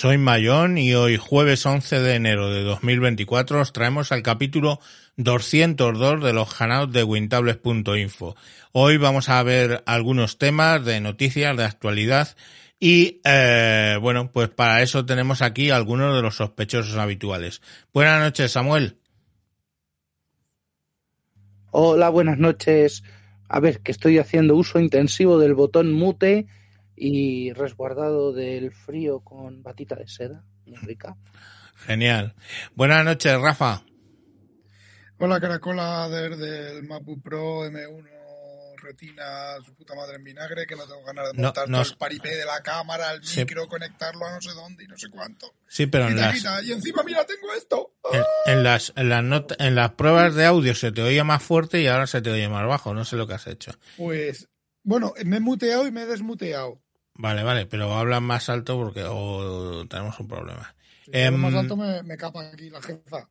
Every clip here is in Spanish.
Soy Mayón y hoy jueves 11 de enero de 2024 os traemos al capítulo 202 de los canales de wintables.info. Hoy vamos a ver algunos temas de noticias, de actualidad y eh, bueno, pues para eso tenemos aquí algunos de los sospechosos habituales. Buenas noches, Samuel. Hola, buenas noches. A ver, que estoy haciendo uso intensivo del botón mute y resguardado del frío con batita de seda, muy rica. Genial. Buenas noches, Rafa. Hola, Caracola desde el MacBook Pro M1 Retina, su puta madre en vinagre, que no tengo ganas de montar no el paripé de la cámara, el Sí. micro, conectarlo a no sé dónde y no sé cuánto. Sí, pero en las, y encima, mira, tengo esto. en, en las, en las not- en las pruebas de audio se te oía más fuerte y ahora se te oye más bajo. No sé lo que has hecho. Pues, bueno, me he muteado y me he desmuteado. Vale, vale, pero hablan más alto porque tenemos un problema. Si hablo Em, más alto me, me capa aquí la jefa.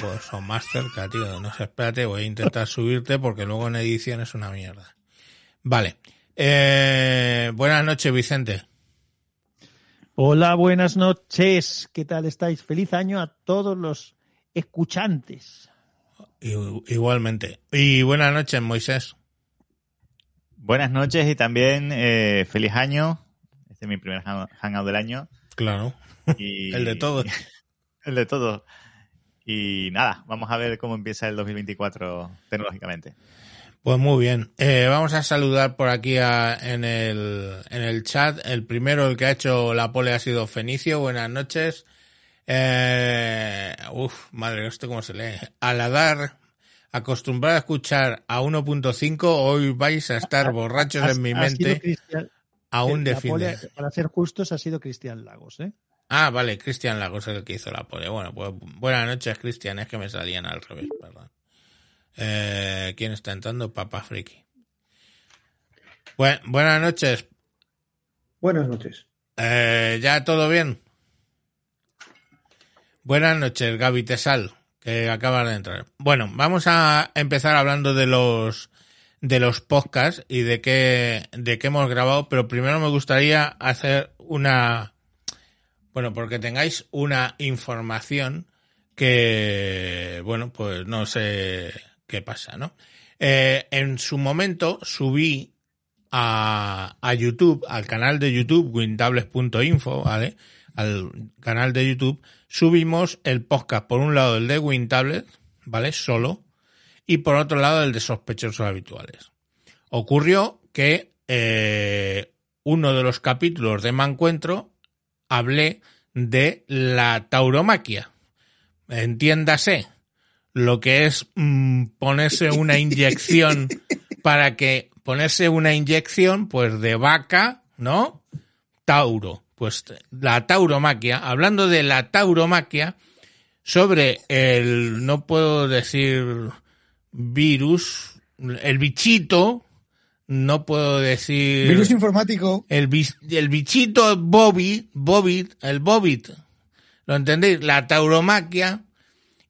Pues son más cerca, tío. No sé, espérate, voy a intentar subirte porque luego en edición es una mierda. Vale. Eh, buenas noches, Vicente. Hola, buenas noches. ¿Qué tal estáis? Feliz año a todos los escuchantes. Igualmente. Y buenas noches, Moisés. Buenas noches y también eh, feliz año. Este es mi primer hang- hangout del año. Claro. Y, El de todos. el de todos. Y nada, vamos a ver cómo empieza el 2024 tecnológicamente. Pues muy bien. Eh, vamos a saludar por aquí a- en, el, en el chat. El primero, el que ha hecho la pole ha sido Fenicio. Buenas noches. Eh, uf, madre, esto cómo se lee. Aladar, acostumbrado a escuchar a 1.5, hoy vais a estar borrachos Ha- en mi mente. Cristian- Aún pole, para ser justos, ha sido Cristian Lagos, ¿eh? Ah, vale, Cristian Lagos es el que hizo la pole. Bueno, pues buenas noches, Cristian. Es que me salían al revés, perdón. Eh, ¿Quién está entrando? Papa Friki. Buen- buenas noches. Buenas noches. Eh, ¿Ya todo bien? Buenas noches, Gaby Tesal, que acabas de entrar. Bueno, vamos a empezar hablando de los de los podcasts y de qué de qué hemos grabado, pero primero me gustaría hacer una bueno, porque tengáis una información que bueno, pues no sé qué pasa, ¿no? Eh, en su momento subí a, a YouTube, al canal de YouTube, wintables.info, ¿vale? Al canal de YouTube, subimos el podcast, por un lado el de Wintables, ¿vale? Solo, y por otro lado el de sospechosos habituales. Ocurrió que eh, uno de los capítulos de Mancuentro hablé de la tauromaquia. Entiéndase, lo que es mm, ponerse una inyección para que ponerse una inyección pues de vaca, ¿no? Tauro. Pues la tauromaquia, hablando de la tauromaquia, sobre el, no puedo decir virus, el bichito, no puedo decir... Virus informático. El, bichito Bobby, Bobit, el Bobit, ¿lo entendéis? La tauromaquia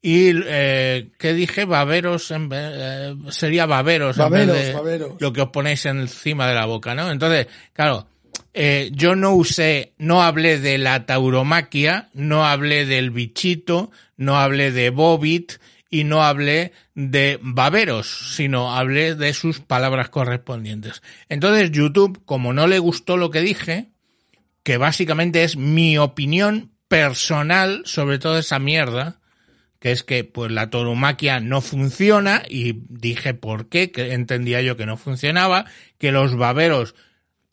y, eh, ¿qué dije? Baberos, en vez- eh, sería baberos, en vez Baberos, de baberos. lo que os ponéis encima de la boca, ¿no? Entonces, claro, eh, yo no usé, no hablé de la tauromaquia, no hablé del bichito, no hablé de Bobit y no hablé de baberos, sino hablé de sus palabras correspondientes. Entonces YouTube, como no le gustó lo que dije, que básicamente es mi opinión personal sobre toda esa mierda, que es que pues la tauromaquia no funciona y dije por qué, que entendía yo que no funcionaba, que los baberos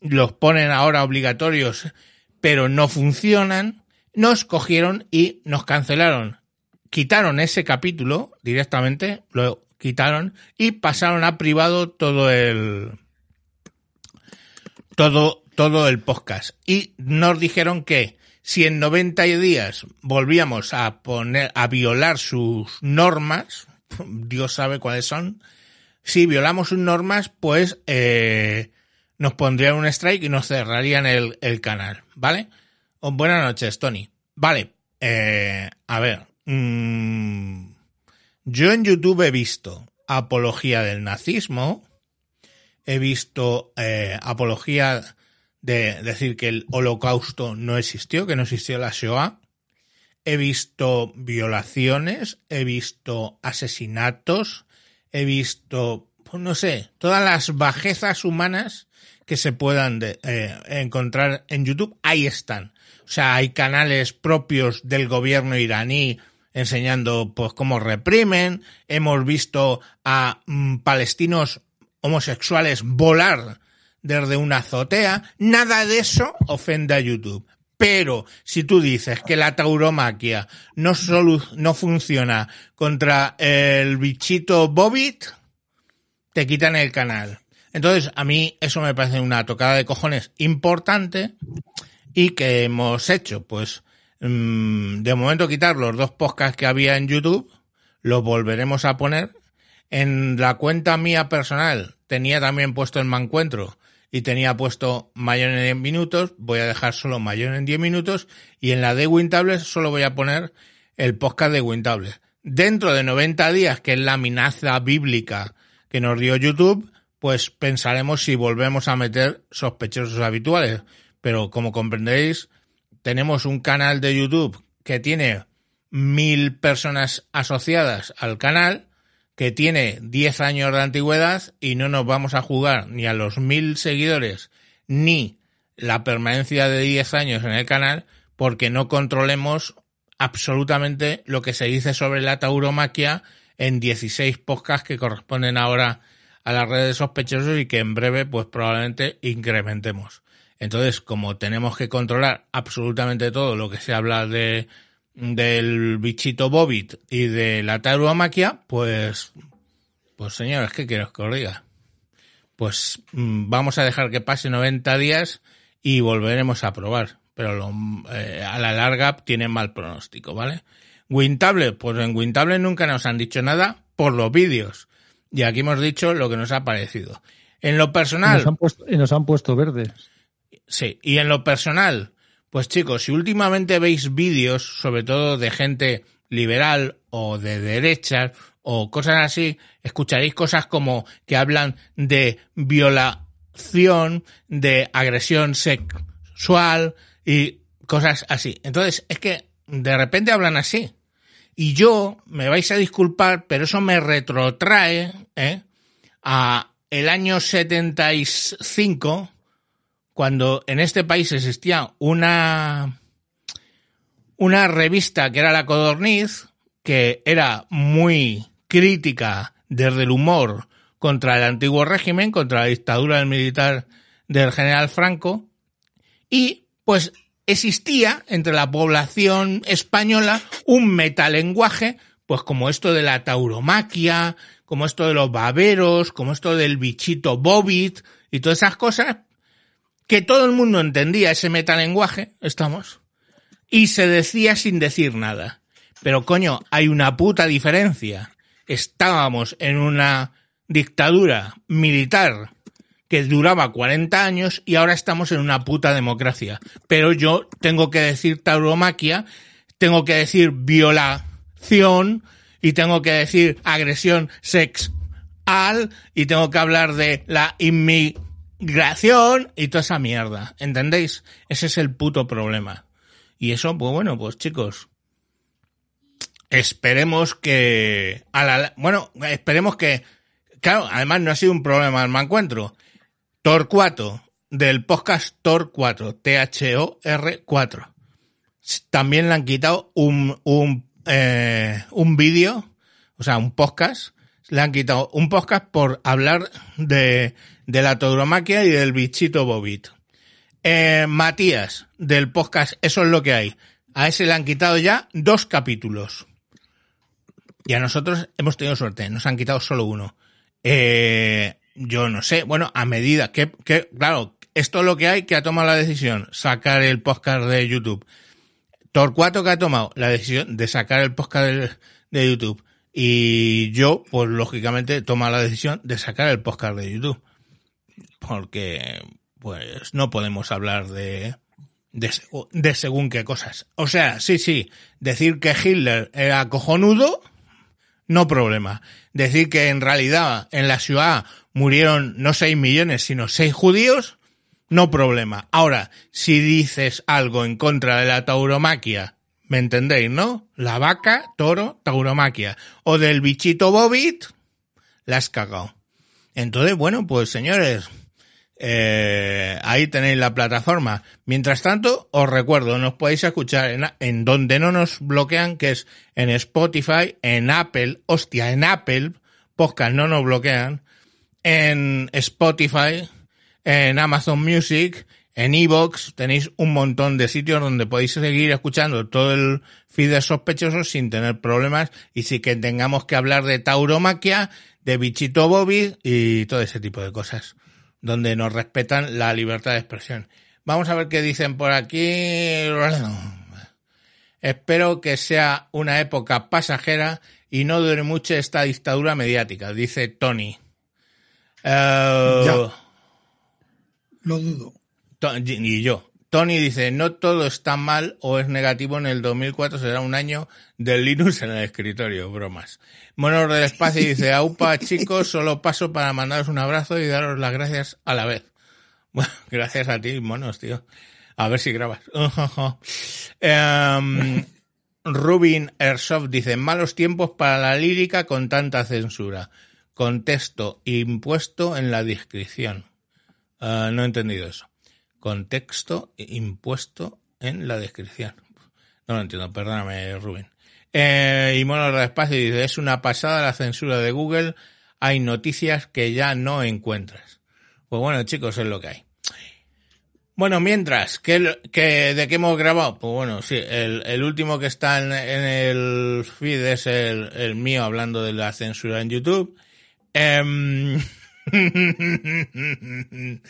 los ponen ahora obligatorios, pero no funcionan, nos cogieron y nos cancelaron. Quitaron ese capítulo directamente, lo quitaron y pasaron a privado todo el todo todo el podcast y nos dijeron que si en 90 días volvíamos a poner a violar sus normas, Dios sabe cuáles son, si violamos sus normas, pues eh, nos pondrían un strike y nos cerrarían el, el canal, ¿vale? Oh, buenas noches, Tony. Vale, eh, a ver, mm, yo en YouTube he visto apología del nazismo, he visto eh, apología de decir que el holocausto no existió, que no existió la Shoah. He visto violaciones, he visto asesinatos, he visto, pues no sé, todas las bajezas humanas que se puedan de, eh, encontrar en YouTube, ahí están. O sea, hay canales propios del gobierno iraní enseñando pues cómo reprimen, hemos visto a mm, palestinos homosexuales volar desde una azotea, nada de eso ofende a YouTube. Pero si tú dices que la tauromaquia no, no funciona contra el bichito Bobit, te quitan el canal. Entonces, a mí eso me parece una tocada de cojones importante y que hemos hecho, pues, mm, de momento quitar los dos podcasts que había en YouTube, los volveremos a poner. En la cuenta mía personal tenía también puesto el mancuentro y tenía puesto mayor en 10 minutos, voy a dejar solo mayor en 10 minutos y en la de Wintables solo voy a poner el podcast de Wintables. Dentro de 90 días, que es la amenaza bíblica que nos dio YouTube, pues pensaremos si volvemos a meter sospechosos habituales. Pero como comprenderéis, tenemos un canal de YouTube que tiene mil personas asociadas al canal, que tiene 10 años de antigüedad y no nos vamos a jugar ni a los mil seguidores ni la permanencia de 10 años en el canal porque no controlemos absolutamente lo que se dice sobre la tauromaquia en 16 podcasts que corresponden ahora a las redes de sospechosos y que en breve pues probablemente incrementemos. Entonces, como tenemos que controlar absolutamente todo lo que se habla de del bichito Bobit y de la tauromaquia, pues, pues señores, ¿qué quiero que os diga? Pues mm, vamos a dejar que pase 90 días y volveremos a probar. Pero lo, eh, a la larga tiene mal pronóstico, ¿vale? Wintable, pues en Wintable nunca nos han dicho nada por los vídeos. Y aquí hemos dicho lo que nos ha parecido. En lo Y personal, nos han puesto, y nos han puesto verdes. Sí, y en lo personal, pues chicos, si últimamente veis vídeos, sobre todo de gente liberal o de derechas o cosas así, escucharéis cosas como que hablan de violación, de agresión sexual y cosas así. Entonces, es que de repente hablan así. Y yo, me vais a disculpar, pero eso me retrotrae ¿eh? a el año 75, cuando en este país existía una, una revista que era La Codorniz, que era muy crítica desde el humor contra el antiguo régimen, contra la dictadura del militar del general Franco, y pues existía entre la población española un metalenguaje, pues como esto de la tauromaquia, como esto de los baberos, como esto del bichito bobit y todas esas cosas, que todo el mundo entendía ese metalenguaje, estamos, y se decía sin decir nada. Pero coño, hay una puta diferencia. Estábamos en una dictadura militar que duraba 40 años y ahora estamos en una puta democracia. Pero yo tengo que decir tauromaquia, tengo que decir violación y tengo que decir agresión sexual y tengo que hablar de la inmigración y toda esa mierda. ¿Entendéis? Ese es el puto problema. Y eso, pues bueno, pues chicos, esperemos que a la, bueno, esperemos que claro, además no ha sido un problema el encuentro. Torcuato del podcast Tor 4, T-H-O-R 4. También le han quitado un, un, eh, un vídeo, o sea, un podcast. Le han quitado un podcast por hablar de, de la tauromaquia y del bichito bobit. Eh, Matías, del podcast Eso es lo que hay. A ese le han quitado ya dos capítulos. Y a nosotros hemos tenido suerte, nos han quitado solo uno. Eh, yo no sé, bueno, a medida que, que, claro, esto es lo que hay que ha tomado la decisión, sacar el podcast de YouTube. Torcuato que ha tomado la decisión de sacar el podcast de, YouTube. Y yo, pues lógicamente, toma la decisión de sacar el podcast de YouTube. Porque, pues, no podemos hablar de, de, de según qué cosas. O sea, sí, sí, decir que Hitler era cojonudo, no problema. Decir que en realidad en la ciudad murieron no 6 millones, sino 6 judíos, no problema. Ahora, si dices algo en contra de la tauromaquia, ¿me entendéis, no? La vaca, toro, tauromaquia. O del bichito bobit, la has cagado. Entonces, bueno, pues señores, eh, ahí tenéis la plataforma. Mientras tanto, os recuerdo, nos podéis escuchar en, en donde no nos bloquean, que es en Spotify, en Apple, hostia, en Apple, podcast no nos bloquean, en Spotify, en Amazon Music, en Evox, tenéis un montón de sitios donde podéis seguir escuchando todo el feed de sospechosos sin tener problemas y sin que tengamos que hablar de tauromaquia, de bichito Bobby y todo ese tipo de cosas, donde nos respetan la libertad de expresión. Vamos a ver qué dicen por aquí. Espero que sea una época pasajera y no dure mucho esta dictadura mediática, dice Tony. Eh, Ya. Lo dudo. Y yo. Tony dice, no todo está mal o es negativo en el 2004, será un año del Linux en el escritorio, bromas. Monos del espacio dice, aupa chicos, solo paso para mandaros un abrazo y daros las gracias a la vez. Bueno, gracias a ti, monos, tío. A ver si grabas. Em, Rubin Airsoft dice, malos tiempos para la lírica con tanta censura. Contexto impuesto en la descripción. Ah, no he entendido eso. Contexto impuesto en la descripción. No lo entiendo, perdóname, Rubén. Eh, y Mono Espacio dice, es una pasada la censura de Google, hay noticias que ya no encuentras. Pues bueno, chicos, es lo que hay. Bueno, mientras, ¿qué, de qué hemos grabado? Pues bueno, sí, el, último que está en, en el feed es el, el mío hablando de la censura en YouTube. Em,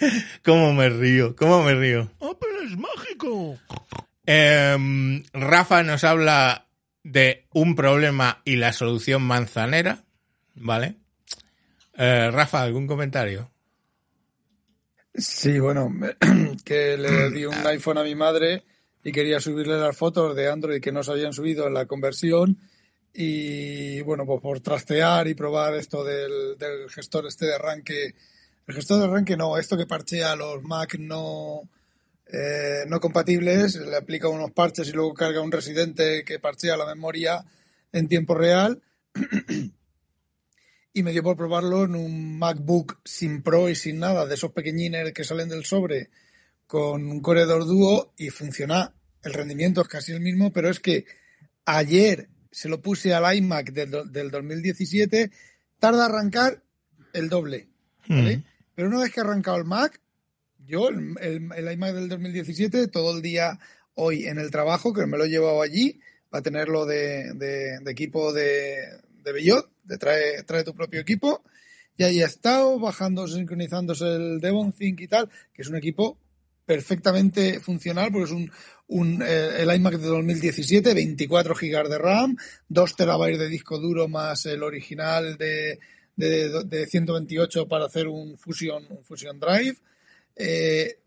¿Cómo me río? ¿Cómo me río? ¡Oh, pero es mágico! Em, Rafa nos habla de un problema y la solución manzanera, ¿vale? Eh, Rafa, ¿algún comentario? Sí, bueno, me- que le di un iPhone a mi madre y quería subirle las fotos de Android que no se habían subido en la conversión y bueno, pues por trastear y probar esto del, del gestor este de arranque, el gestor de arranque no, esto que parchea los Mac no, eh, no compatibles, le aplica unos parches y luego carga un residente que parchea la memoria en tiempo real y me dio por probarlo en un MacBook sin Pro y sin nada, de esos pequeñines que salen del sobre, con un corredor dúo y funciona. El rendimiento es casi el mismo, pero es que ayer se lo puse al iMac del, del 2017, tarda arrancar el doble. ¿vale? Mm. Pero una vez que ha arrancado el Mac, yo, el, el- el iMac del 2017, todo el día hoy en el trabajo, que me lo he llevado allí, para tenerlo de, de- de equipo de, de Bellot, de trae, trae tu propio equipo, y ahí ha estado bajando, sincronizándose el Devon Think y tal, que es un equipo perfectamente funcional, porque es un, un eh, el iMac de 2017, 24 GB de RAM, 2 terabytes de disco duro más el original de, de, de 128 para hacer un Fusion, un Fusion Drive. Eh,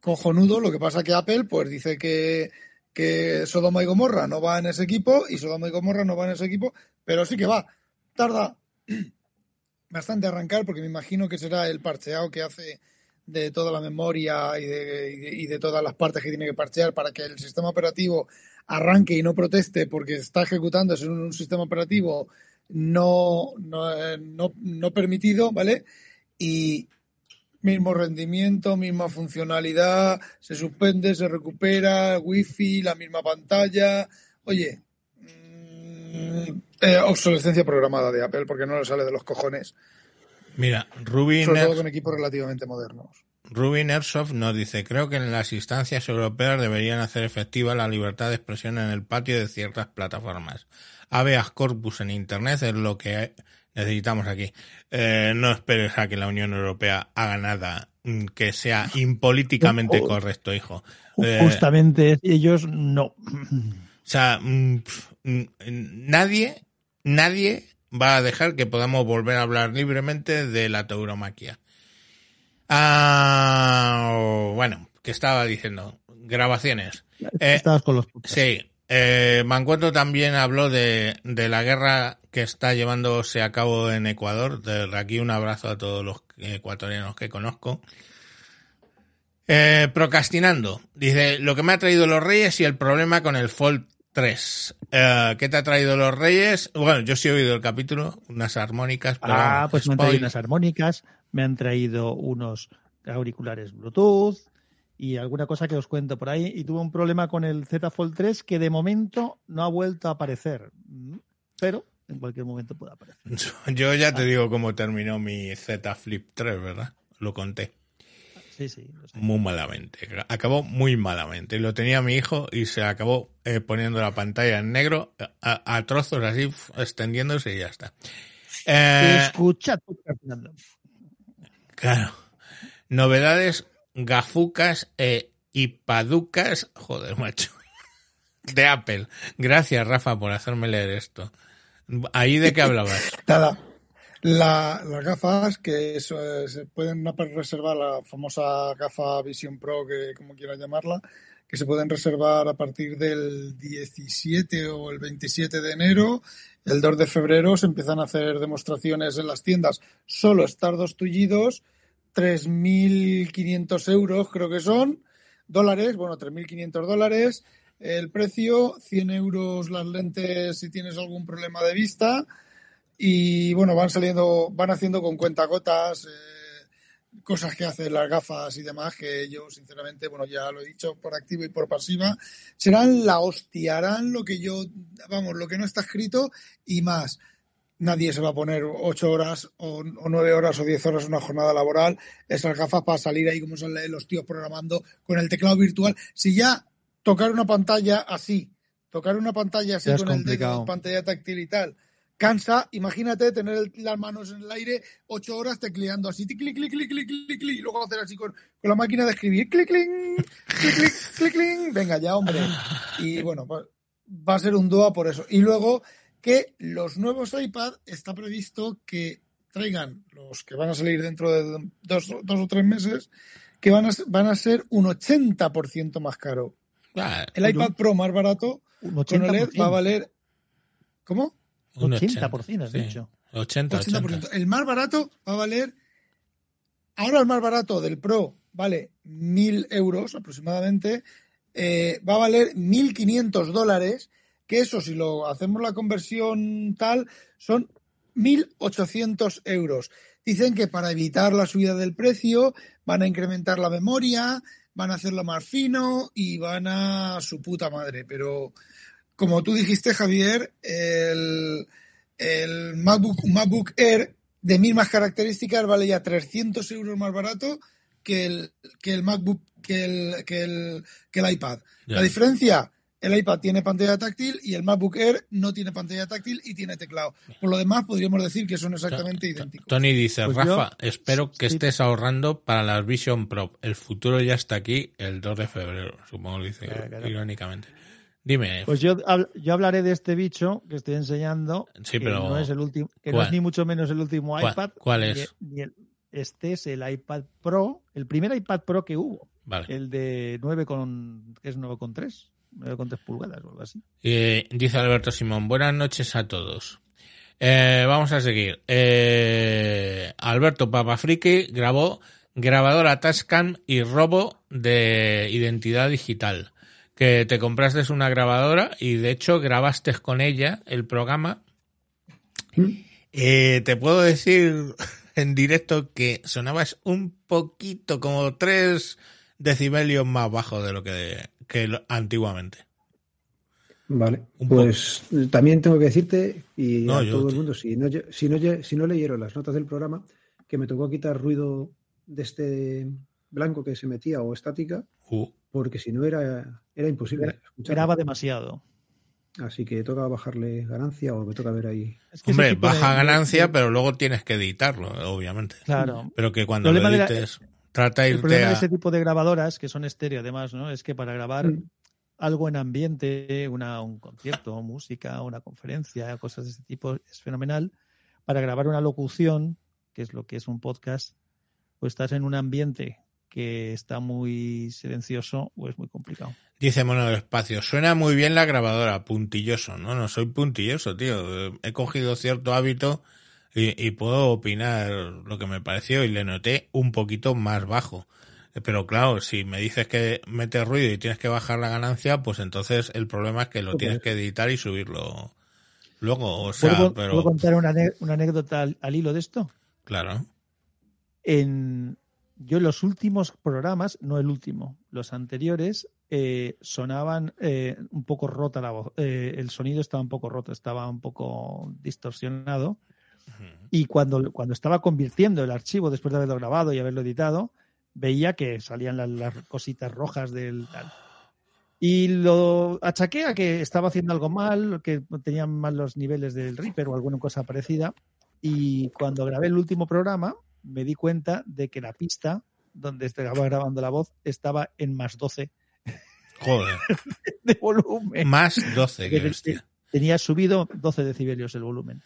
cojonudo, lo que pasa que Apple pues dice que, que Sodoma y Gomorra no va en ese equipo y Sodoma y Gomorra no va en ese equipo, pero sí que va. Tarda bastante arrancar porque me imagino que será el parcheado que hace de toda la memoria y de, y de- todas las partes que tiene que parchear para que el sistema operativo arranque y no proteste porque está ejecutando en un sistema operativo no, no, no, no permitido, ¿vale? Y mismo rendimiento, misma funcionalidad, se suspende, se recupera, wifi, la misma pantalla. Oye, mm, eh, obsolescencia programada de Apple porque no le sale de los cojones, Mira, Rubin, sobre todo con equipos relativamente modernos. Rubin Airsoft nos dice, creo que en las instancias europeas deberían hacer efectiva la libertad de expresión en el patio de ciertas plataformas. Habeas corpus en Internet es lo que necesitamos aquí. Eh, no esperes a que la Unión Europea haga nada mm, que sea impolíticamente correcto, hijo. Eh, Justamente ellos no. o sea, mm, mm, nadie, nadie va a dejar que podamos volver a hablar libremente de la tauromaquia. Ah, bueno, ¿qué estaba diciendo? Grabaciones. Eh, Estabas con los. Sí, eh, Mancuentro también habló de, de la guerra que está llevándose a cabo en Ecuador. Desde aquí un abrazo a todos los ecuatorianos que conozco. Eh, procrastinando. Dice, lo que me ha traído los Reyes y el problema con el Fold 3. Eh, ¿Qué te ha traído los Reyes? Bueno, yo sí he oído el capítulo, unas armónicas. Pero Ah, pues me han traído unas armónicas, me han traído unos auriculares Bluetooth y alguna cosa que os cuento por ahí. Y tuve un problema con el Z Fold 3 que de momento no ha vuelto a aparecer. Pero en cualquier momento puede aparecer. Yo ya te digo cómo terminó mi Z Flip 3, ¿verdad? Lo conté. Sí, sí. lo sé. muy malamente. Acabó muy malamente. Lo tenía mi hijo y se acabó eh, poniendo la pantalla en negro a, a trozos así, extendiéndose y ya está. Eh, Escucha tú, Fernando. claro. Novedades gafucas e ipaducas. Joder, macho. De Apple. Gracias, Rafa, por hacerme leer esto. ¿Ahí de qué hablabas? Nada. La- las gafas que eh, se pueden reservar, la famosa gafa Vision Pro, que como quieras llamarla, que se pueden reservar a partir del 17 o el 27 de enero. El 2 de febrero se empiezan a hacer demostraciones en las tiendas. Solo estardos tullidos, 3.500 euros creo que son, dólares, bueno, 3.500 dólares. El precio, 100 euros las lentes si tienes algún problema de vista y bueno, van saliendo, van haciendo con cuentagotas eh, cosas que hacen las gafas y demás que yo sinceramente, bueno, ya lo he dicho por activa y por pasiva, serán la hostia, harán lo que yo, vamos, lo que no está escrito y más. Nadie se va a poner ocho horas o, nueve horas o diez horas una jornada laboral esas gafas para salir ahí como son los tíos programando con el teclado virtual. Si ya tocar una pantalla así, tocar una pantalla así Ya con el dedo, pantalla táctil y tal, cansa. Imagínate tener las manos en el aire ocho horas tecleando así, clic, clic, clic, clic, clic, clic, y luego hacer así con, con la máquina de escribir, clic, clic, clic, clic, clic, clic. Venga ya, hombre. Y bueno, pues, va a ser un DOA por eso. Y luego que los nuevos iPad está previsto que traigan los que van a salir dentro de dos, dos o tres meses, que van a, van a ser un 80% más caro. Ah, El iPad Pro más barato con OLED 80%. va a valer. ¿Cómo? Un 80%, has sí. dicho. 80, 80%. 80. El más barato va a valer. Ahora el más barato del Pro vale 1.000 euros aproximadamente. eh, va a valer 1.500 dólares. Que eso, si lo hacemos la conversión tal, son 1.800 euros. Dicen que para evitar la subida del precio van a incrementar la memoria, van a hacerlo más fino y van a su puta madre. Pero como tú dijiste, Javier, el, el MacBook, MacBook Air de mismas características vale ya 300 euros más barato que el, que el MacBook, que el, que el, que el iPad. La diferencia, el iPad tiene pantalla táctil y el MacBook Air no tiene pantalla táctil y tiene teclado. Por lo demás, podríamos decir que son exactamente idénticos. Tony dice, Pues yo- Rafa, espero que sí. estés ahorrando para las Vision Pro. El futuro ya está aquí el 2 de febrero, supongo que dice Claro, claro. irónicamente. Dime, Pues yo, yo hablaré de este bicho que estoy enseñando. Sí, que pero- no es el último, que no es ni mucho menos el último ¿Cuál- iPad. cuál es? ni el- este es el iPad Pro, el primer iPad Pro que hubo, vale. el de 9 con, que es 9,3, 9,3 pulgadas o algo así. Eh, dice Alberto Simón, buenas noches a todos. Eh, vamos a seguir. Eh, Alberto Papafriki grabó grabadora Tascam y robo de identidad digital. Que te compraste una grabadora y de hecho grabaste con ella el programa. Eh, te puedo decir en directo que sonabas un poquito, como tres decibelios más bajo de lo que, que lo- antiguamente. Vale, Un pues también tengo que decirte y No, a todo te- el mundo, si no, si, no, si no leyeron las notas del programa, que me tocó quitar ruido de este blanco que se metía o estática, Uh, porque si no era, era imposible escuchar. Graba demasiado. Así que toca bajarle ganancia o me toca ver ahí. Es que hombre, de- baja de- ganancia, de- pero luego tienes que editarlo, obviamente. Claro. Pero que cuando lo de la- edites, trata de El problema de a... ese tipo de grabadoras, que son estéreo además, ¿no? Es que para grabar Mm. algo en ambiente, una, un concierto, música, una conferencia, cosas de ese tipo, es fenomenal. Para grabar una locución, que es lo que es un podcast, pues estás en un ambiente que está muy silencioso o es muy complicado. Dice Mono del Espacio, suena muy bien la grabadora, puntilloso. No, no soy puntilloso, tío. He cogido cierto hábito y, y puedo opinar lo que me pareció y le noté un poquito más bajo. Pero claro, si me dices que metes ruido y tienes que bajar la ganancia, pues entonces el problema es que lo Pues- tienes que editar y subirlo luego. O sea, ¿Puedo, pero puedo contar una anécdota al, al hilo de esto? claro. En, yo los últimos programas, no el último, los anteriores, eh, sonaban eh, un poco rota la voz. eh, el sonido estaba un poco roto, estaba un poco distorsionado. Y cuando, cuando estaba convirtiendo el archivo después de haberlo grabado y haberlo editado, veía que salían las, las cositas rojas del tal. Y lo achaqué a que estaba haciendo algo mal, que tenía mal los niveles del Reaper o alguna cosa parecida. Y cuando grabé el último programa, me di cuenta de que la pista donde estaba grabando la voz estaba en más 12 Joder. de volumen. Más 12, que. Tenía subido 12 decibelios el volumen.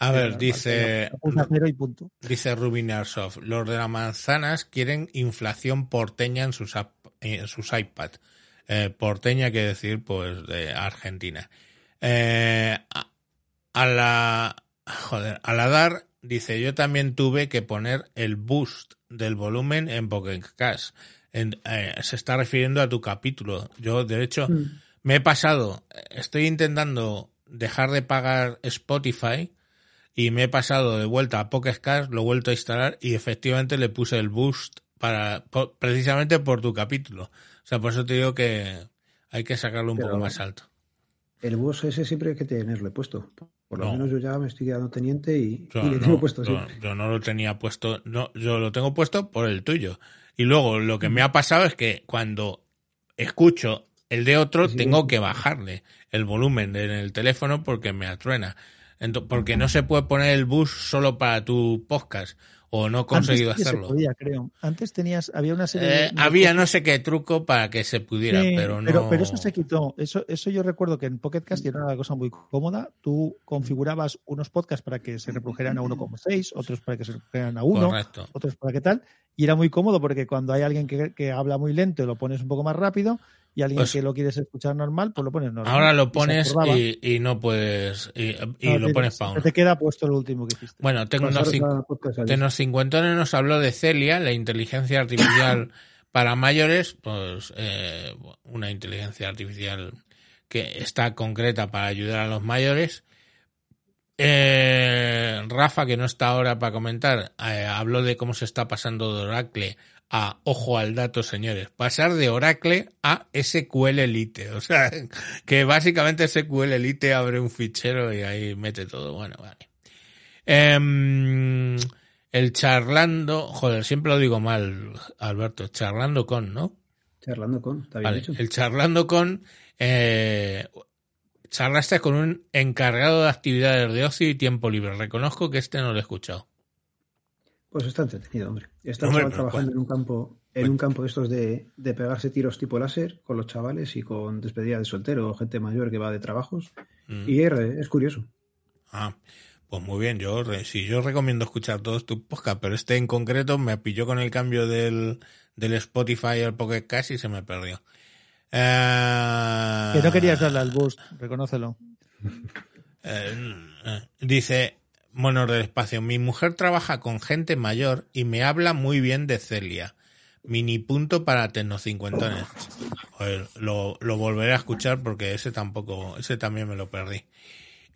A ver, dice, y punto. dice Rubin Airsoft, los de las manzanas quieren inflación porteña en sus, en sus iPad. Eh, porteña quiere decir, pues, de Argentina. Eh, a, a la, joder, a la dar, dice, yo también tuve que poner el boost del volumen en Pocket Cash. En- eh, se está refiriendo a tu capítulo. Yo, de hecho, Mm. me he pasado, estoy intentando dejar de pagar Spotify y me he pasado de vuelta a Pocket Cast, lo he vuelto a instalar y efectivamente le puse el boost para por- precisamente por tu capítulo. O sea, por eso te digo que hay que sacarlo un Pero- poco más alto. El bus ese siempre hay que tenerle puesto. Por lo No. menos yo ya me estoy quedando teniente y, Yo y le no, tengo puesto yo- yo no lo tenía puesto, no, yo lo tengo puesto por el tuyo. Y luego lo que me ha pasado es que cuando escucho el de otro, Sí, tengo sí. que bajarle el volumen en el teléfono porque me atruena. Ento- porque no se puede poner el bus solo para tu podcast o no he conseguido Antes que hacerlo. Se podía, creo. Antes tenías, había una serie Eh, de. había no sé qué truco para que se pudiera, Sí, pero no. pero, pero eso se quitó. Eso, eso yo recuerdo que en Pocket Cast era una cosa muy cómoda. Tú configurabas unos podcasts para que se reprodujeran a 1,6, otros para que se reprodujeran a 1, Correcto. otros para qué tal. Y era muy cómodo porque cuando hay alguien que, que habla muy lento, lo pones un poco más rápido. Y alguien Pues- que lo quieres escuchar normal, pues lo pones normal. Ahora lo pones y, y no puedes. Y, y No, lo te- pones para siempre uno. Te queda puesto lo último que hiciste. Bueno, tengo unos podcast al- Tenos Cincuentones nos habló de Celia, la inteligencia artificial para mayores, pues eh, una inteligencia artificial que está concreta para ayudar a los mayores. Eh, Rafa, que no está ahora para comentar, eh, habló de cómo se está pasando de Oracle a ojo al dato, señores. Pasar de Oracle a SQL Elite. O sea, que básicamente SQL Elite abre un fichero y ahí mete todo. Bueno, vale. Em, el charlando, joder, siempre lo digo mal, Alberto, charlando con, ¿no? Charlando con, está bien Vale, dicho. el charlando con, eh, charlaste con un encargado de actividades de ocio y tiempo libre. Reconozco que este no lo he escuchado. Pues está entretenido, hombre. Está Hombre, trabajando en un campo, en Bueno. un campo de estos de, de pegarse tiros tipo láser con los chavales y con despedida de soltero o gente mayor que va de trabajos. Mm. Y es, es curioso. Ah, pues muy bien, yo sí, yo recomiendo escuchar todos tus podcasts, pero este en concreto me pilló con el cambio del, del Spotify al Pocket Cash y se me perdió. Eh, Que no querías darle al boost, reconócelo. Eh, eh, dice Monos del Espacio, mi mujer trabaja con gente mayor y me habla muy bien de Celia. Mini punto para Tecnocincuentones. Lo, lo volveré a escuchar porque ese tampoco, ese también me lo perdí.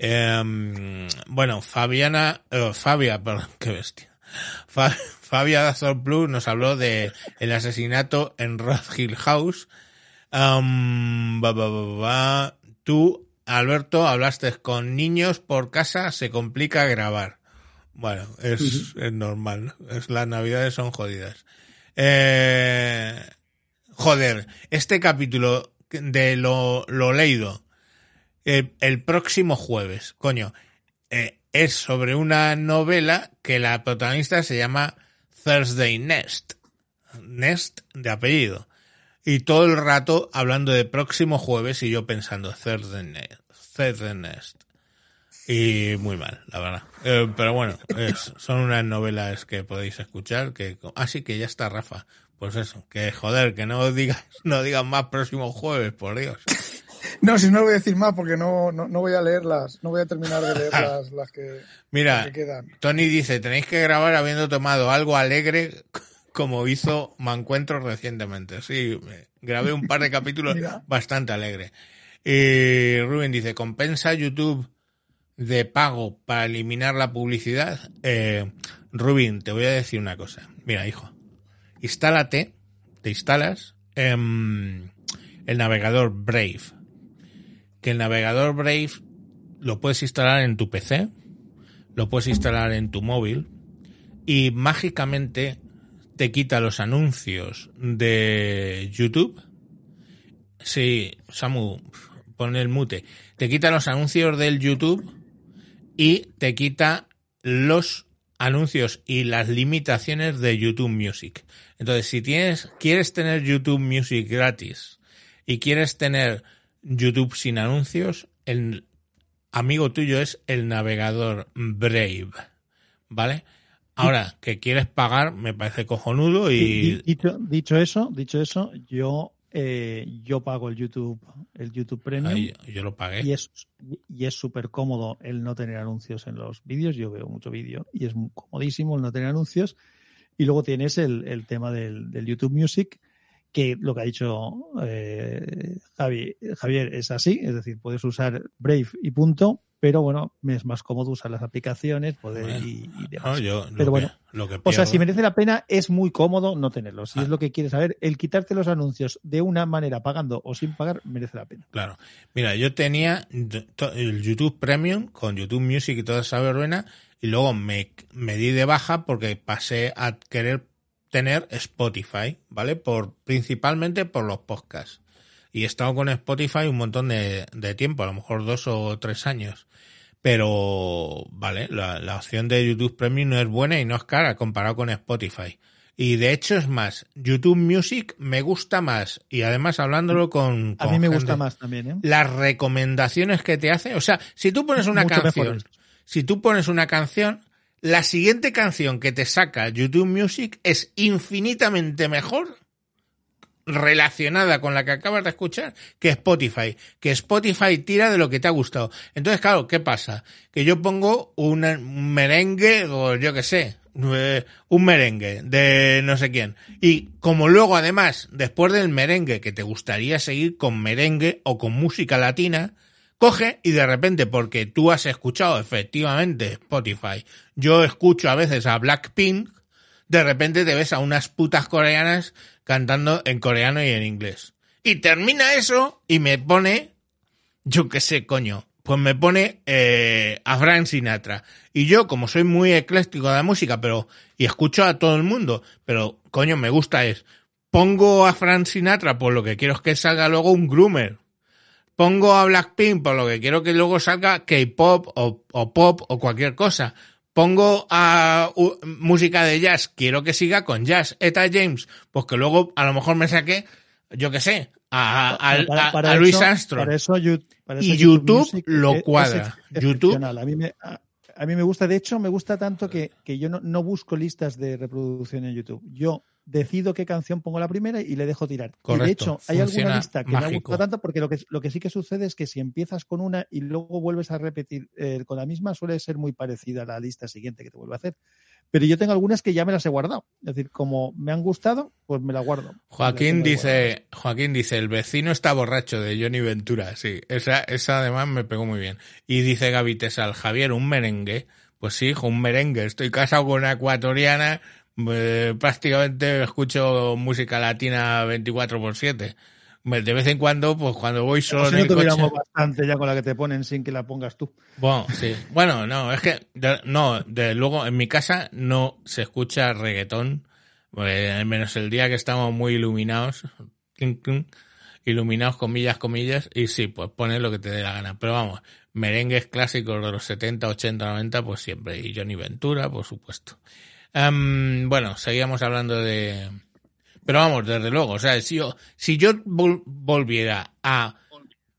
Em, bueno, Fabiana, eh, Fabia, perdón, qué bestia. Fa- Fabia Dazor Plus nos habló de el asesinato en Roth Hill House. Ba. Tú, Alberto, hablaste con niños por casa, se complica grabar. Bueno, es, es normal, ¿no? es, las navidades son jodidas. Eh, joder, este capítulo de lo, lo leído el, el próximo jueves, coño, eh, es sobre una novela que la protagonista se llama Thursday Nest. Nest de apellido. Y todo el rato hablando de próximo jueves y yo pensando Thursday Nest. Y muy mal, la verdad. Eh, pero bueno, es- son unas novelas que podéis escuchar. que Así que ya está, Rafa. Pues eso, que joder, que no digas, no digas más próximo jueves, por Dios. No, si no lo voy a decir más porque no, no, no voy a leerlas, no voy a terminar de leer las, las que, las Mira, que quedan. Tony dice, tenéis que grabar habiendo tomado algo alegre como hizo Mancuentro recientemente. Sí, grabé un par de capítulos bastante alegre. Y Rubén dice, ¿compensa YouTube de pago para eliminar la publicidad? Eh, Rubén, te voy a decir una cosa. Mira, hijo, instálate, te instalas el navegador Brave. Que el navegador Brave lo puedes instalar en tu PC, lo puedes instalar en tu móvil y mágicamente te quita los anuncios de YouTube. Sí, Samu, pon el mute. Te quita los anuncios del YouTube y te quita los anuncios y las limitaciones de YouTube Music. Entonces, si tienes, quieres tener YouTube Music gratis y quieres tener YouTube sin anuncios, el amigo tuyo es el navegador Brave. ¿Vale? Ahora, que quieres pagar, me parece cojonudo y... dicho, dicho eso, dicho eso, yo eh, yo pago el YouTube el YouTube Premium Ay, yo lo pagué. y es y es súper cómodo el no tener anuncios en los vídeos. Yo veo mucho vídeo y es comodísimo el no tener anuncios. Y luego tienes el, el tema del, del YouTube Music, que lo que ha dicho eh, Javi, Javier es así, es decir, puedes usar Brave y punto, pero bueno, me es más cómodo usar las aplicaciones poder Bueno, y, y demás. No, yo Pero que- bueno, lo que O sea, si merece la pena, es muy cómodo no tenerlos. Si Ah. es lo que quieres saber, el quitarte los anuncios de una manera pagando o sin pagar merece la pena. Claro. Mira, yo tenía el YouTube Premium con YouTube Music y toda esa verbena y luego me, me di de baja porque pasé a querer tener Spotify, ¿vale? Por, principalmente por los podcasts. Y he estado con Spotify un montón de, de tiempo, a lo mejor dos o tres años. Pero, vale, la, la opción de YouTube Premium no es buena y no es cara comparado con Spotify. Y de hecho es más, YouTube Music me gusta más. Y además hablándolo con... A con mí me gente- gusta más también, ¿eh? las recomendaciones que te hace. O sea, si tú pones una Mucho canción, si tú pones una canción, la siguiente canción que te saca YouTube Music es infinitamente mejor relacionada con la que acabas de escuchar que Spotify. Que Spotify tira de lo que te ha gustado. Entonces, claro, ¿qué pasa? Que yo pongo un merengue o yo qué sé, eh, un merengue de no sé quién. Y como luego además, después del merengue que te gustaría seguir con merengue o con música latina, coge y de repente, porque tú has escuchado efectivamente Spotify, yo escucho a veces a Blackpink, de repente te ves a unas putas coreanas cantando en coreano y en inglés. Y termina eso y me pone, yo qué sé, coño, pues me pone eh, a Frank Sinatra. Y yo, como soy muy ecléctico de la música, pero, y escucho a todo el mundo, pero coño, me gusta es, pongo a Frank Sinatra por lo que quiero es que salga luego un groomer. Pongo a Blackpink por lo que quiero que luego salga K-pop o, o pop o cualquier cosa. Pongo a música de jazz, quiero que siga con jazz. Eta James, pues que luego a lo mejor me saque, yo qué sé, a, a- Para- a- para a Luis eso- Armstrong. para eso Yu- para eso Y YouTube lo es cuadra. YouTube-. A mí me, a, a mí me gusta, de hecho, me gusta tanto que, que yo no, no busco listas de reproducción en YouTube. Yo decido qué canción pongo la primera y le dejo tirar. y de hecho, hay alguna lista que me ha mágico. gustado tanto porque lo que, lo que sí que sucede es que si empiezas con una y luego vuelves a repetir eh, con la misma, suele ser muy parecida a la lista siguiente que te vuelve a hacer. Pero yo tengo algunas que ya me las he guardado. Es decir, como me han gustado, pues me las guardo. Joaquín Las dice, Joaquín dice, el vecino está borracho de Johnny Ventura. Sí, esa, esa además me pegó muy bien. Y dice Gaby Tesal, Javier, un merengue. Pues sí, hijo, un merengue. Estoy casado con una ecuatoriana. Eh, prácticamente escucho música latina 24 por 7. De vez en cuando, pues cuando voy solo si en no el coche. bastante ya con la que te ponen sin que la pongas tú. Bueno, sí. Bueno, no, es que de- no, de luego en mi casa no se escucha reggaetón Pues, menos el día que estamos muy iluminados, iluminados comillas, comillas, y sí, pues pones lo que te dé la gana. Pero vamos, merengues clásicos de los 70, 80, 90, pues siempre. Y Johnny Ventura, por supuesto. Em, bueno, seguíamos hablando de... Pero vamos, desde luego, o sea, si yo, si yo vol- volviera a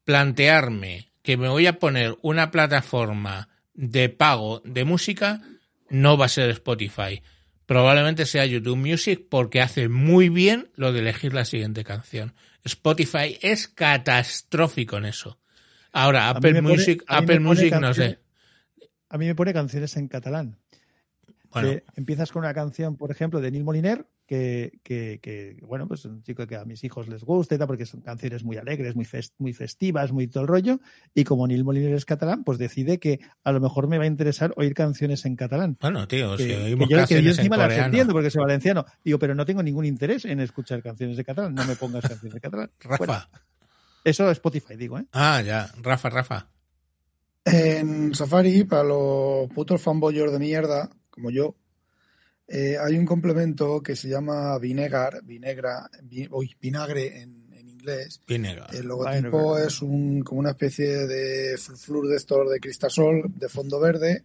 plantearme que me voy a poner una plataforma de pago de música, no va a ser Spotify. Probablemente sea YouTube Music porque hace muy bien lo de elegir la siguiente canción. Spotify es catastrófico en eso. Ahora, Apple pone- Music, Apple Music no sé. A mí me pone canciones en catalán. Bueno, que empiezas con una canción, por ejemplo, de Neil Moliner, que, que, que, bueno, pues es un chico que a mis hijos les gusta y tal, porque son canciones muy alegres, muy, fest- muy festivas, muy todo el rollo. Y como Neil Moliner es catalán, pues decide que a lo mejor me va a interesar oír canciones en catalán. bueno, tío, Que, si que oímos yo, que yo canciones en encima las entiendo porque soy valenciano. Digo, pero no tengo ningún interés en escuchar canciones de catalán. No me pongas canciones de catalán. Rafa. Fuera. Eso es Spotify, digo, ¿eh? Ah, ya. Rafa, Rafa. En Safari, para los putos fanboyos de mierda, como yo, eh, hay un complemento que se llama Vinegar, Vinegra, vi- uy, vinagre en, en inglés. Vinegar. El logotipo Vinegar. es un, como una especie de flur de estos de cristasol de fondo verde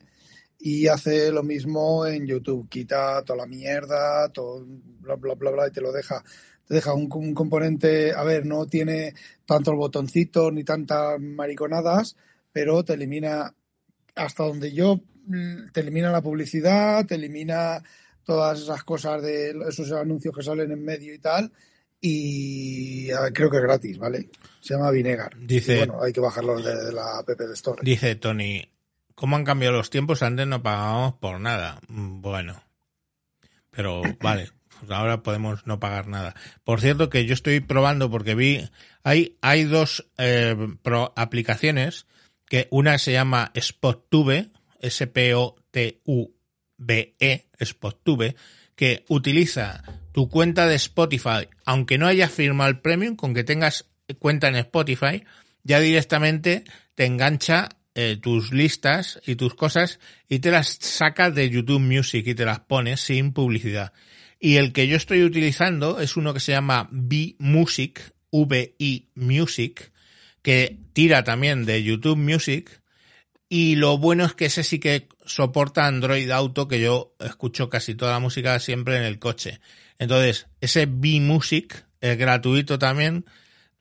y hace lo mismo en YouTube. Quita toda la mierda, todo bla, bla, bla, bla y te lo deja. Te deja un, un componente, a ver, no tiene tantos botoncitos ni tantas mariconadas, pero te elimina hasta donde yo, te elimina la publicidad, te elimina todas esas cosas de esos anuncios que salen en medio y tal. Y ver, creo que es gratis, ¿vale? Se llama Vinegar. Dice- Y bueno, hay que bajarlo de, de la app de Store. Dice Tony, ¿cómo han cambiado los tiempos? Antes no pagábamos por nada. Mm, Bueno, pero vale, pues ahora podemos no pagar nada. Por cierto que yo estoy probando porque vi, hay, hay dos eh, pro- aplicaciones, que una se llama SpotTube, S-P-O-T-U-B-E, SpotTube, que utiliza tu cuenta de Spotify, aunque no hayas firmado el premium, con que tengas cuenta en Spotify, ya directamente te engancha eh, tus listas y tus cosas y te las saca de YouTube Music y te las pones sin publicidad. Y el que yo estoy utilizando es uno que se llama V-Music, V-I Music, que tira también de YouTube Music. Y lo bueno es que ese sí que soporta Android Auto, que yo escucho casi toda la música siempre en el coche. Entonces, ese V-Music es gratuito también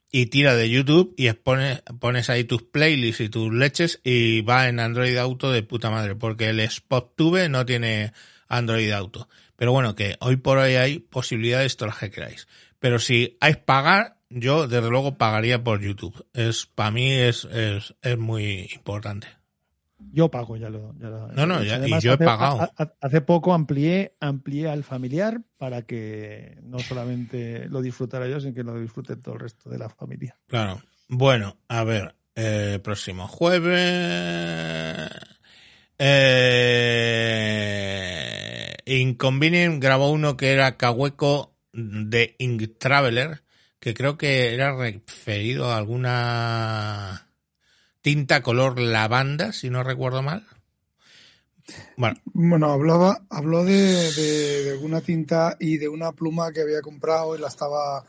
y tira de YouTube y expones, pones ahí tus playlists y tus leches y va en Android Auto de puta madre, porque el SpotTube no tiene Android Auto. Pero bueno, que hoy por hoy hay posibilidades todas las que queráis. Pero si hay pagar, yo desde luego pagaría por YouTube. Es, para mí es, es, es muy importante. Yo pago, ya lo. ya lo- No, no, ya- y yo he hace- pagado. a- a- hace poco amplié, amplié al familiar para que no solamente lo disfrutara yo, sino que lo disfrute todo el resto de la familia. Claro. Bueno, a ver, eh, próximo jueves. Eh, Inconvenient grabó uno que era Cahueco de Ink Traveler, que creo que era referido a alguna tinta color lavanda, si no recuerdo mal. Bueno, Bueno, hablaba, habló de, de, de alguna tinta y de una pluma que había comprado y la estaba,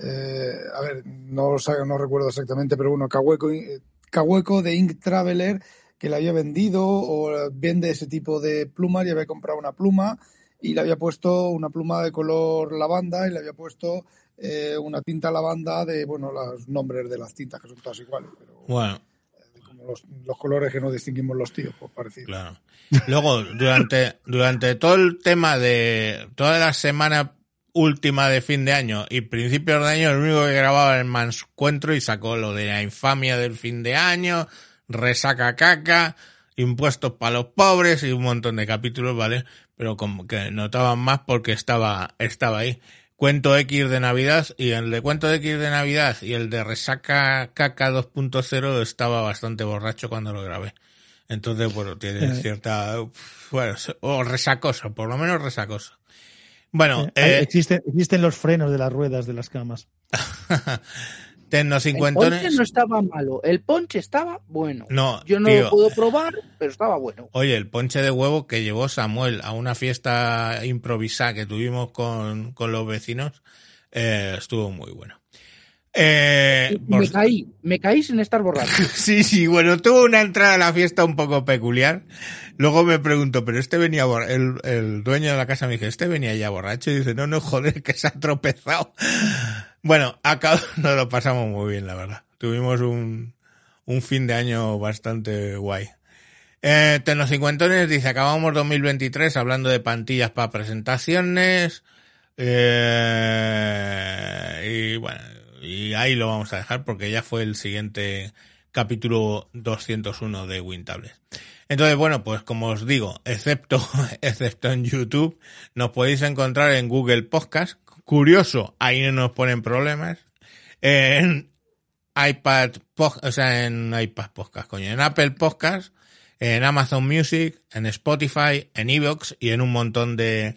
eh, a ver, no, no recuerdo exactamente, pero bueno, Cahueco, eh, Cahueco de Ink Traveler que le había vendido o vende ese tipo de plumas y había comprado una pluma y le había puesto una pluma de color lavanda y le había puesto eh, una tinta lavanda de, bueno, los nombres de las tintas que son todas iguales, pero bueno, los, colores que no distinguimos los tíos, pues parecido. Claro. Luego, durante, durante todo el tema de toda la semana última de fin de año y principios de año, el único que grababa era el Manscuentro y sacó lo de la infamia del fin de año, resaca caca, impuestos para los pobres y un montón de capítulos, ¿vale? Pero como que notaban más porque estaba, estaba ahí. Cuento X de Navidad y el de Cuento X de Navidad y el de Resaca Caca 2.0 estaba bastante borracho cuando lo grabé. Entonces, bueno, tiene Eh. cierta, bueno, o resacoso, por lo menos resacoso. Bueno, Eh, eh, existen, existen los frenos de las ruedas de las camas. Tecno El ponche no estaba malo, el ponche estaba bueno. No, Yo no tío, lo puedo probar, pero estaba bueno. Oye, el ponche de huevo que llevó Samuel a una fiesta improvisada que tuvimos con, con los vecinos eh, estuvo muy bueno. Eh, por- Me caí, me caí sin estar borracho. Sí, sí, bueno, tuvo una entrada a la fiesta un poco peculiar. Luego me pregunto, pero este venía borracho. El, el dueño de la casa me dice, este venía ya borracho. Y dice, no, no, joder, que se ha tropezado. Bueno, acá nos lo pasamos muy bien, la verdad. Tuvimos un, un fin de año bastante guay. Eh, Tecnocincuentones dice, acabamos 2023 hablando de pantillas para presentaciones. Eh, y bueno, y ahí lo vamos a dejar porque ya fue el siguiente capítulo 201 de Wintables. Entonces, bueno, pues como os digo, excepto, excepto en YouTube, nos podéis encontrar en Google Podcast. Curioso, ahí no nos ponen problemas. En iPad, o sea, en iPad Podcast, coño, en Apple Podcast, en Amazon Music, en Spotify, en Evox y en un montón de,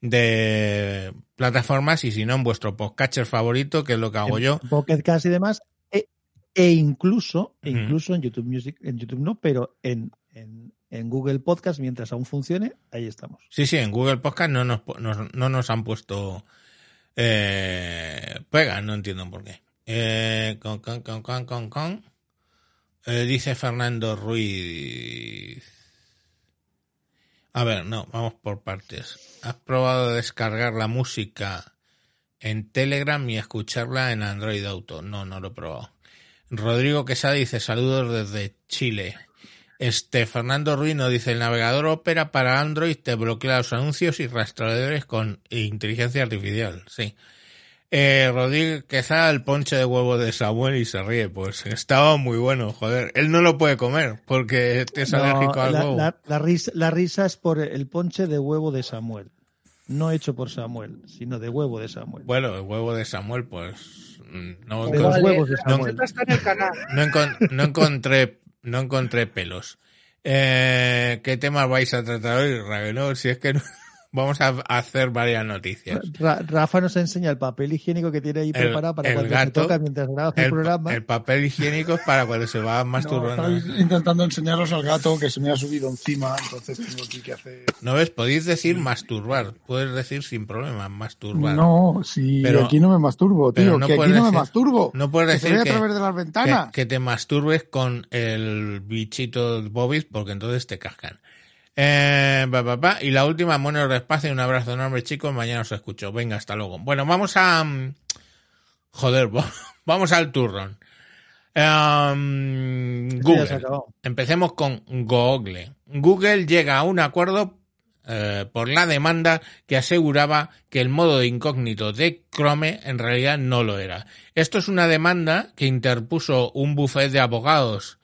de plataformas y si no en vuestro podcatcher favorito, que es lo que hago yo. Pocket Cast y demás, e, e incluso, e incluso en YouTube Music, en YouTube no, pero en, en, en Google Podcast, mientras aún funcione, ahí estamos. Sí, sí, en Google Podcast no nos, nos- no nos han puesto eh, pega, no entiendo por qué. Eh, con, con, con, con, con, con. Eh, dice Fernando Ruiz. A ver, no, vamos por partes. ¿Has probado descargar la música en Telegram y escucharla en Android Auto? No, no lo he probado. Rodrigo Quesada dice saludos desde Chile. Este Fernando Ruiz nos dice el navegador Opera para Android te bloquea los anuncios y rastreadores con inteligencia artificial. Sí. Eh, Rodrigo Quesada el ponche de huevo de Samuel y se ríe. Pues estaba muy bueno, joder. Él no lo puede comer porque es No, alérgico al la, huevo. la- la risa, la risa es por el ponche de huevo de Samuel. No hecho por Samuel, sino de huevo de Samuel. Bueno, el huevo de Samuel, pues mm, no, De los huevos de Samuel. encon- no encontré no encontré pelos. Eh, ¿Qué temas vais a tratar hoy, Ravenor? Si es que no- vamos a hacer varias noticias. Ra- Rafa nos enseña el papel higiénico que tiene ahí El- preparado para el cuando gato, se toca mientras grabas el, El, programa. el papel higiénico es para cuando se va No, masturbando. estáis intentando enseñaros al gato que se me ha subido encima, entonces tengo aquí que hacer. ¿No ves? Podéis decir masturbar. Puedes decir sin problema masturbar. No, si Pero- aquí no me masturbo, tío, no que aquí puedes no me decir- masturbo. no puedes que se decir que- a través de las que, ventanas. que te masturbes con el bichito Bobis porque entonces te cascan. Eh, pa, pa, pa. Y la última, mono de espacio. Un abrazo enorme, chicos. Mañana os escucho. Venga, hasta luego. Bueno, vamos a. mm, Joder, vamos al turrón. Ya Google. Empecemos con Google. Google llega a un acuerdo eh, por la demanda que aseguraba que el modo de incógnito de Chrome en realidad no lo era. Esto es una demanda que interpuso un bufete de abogados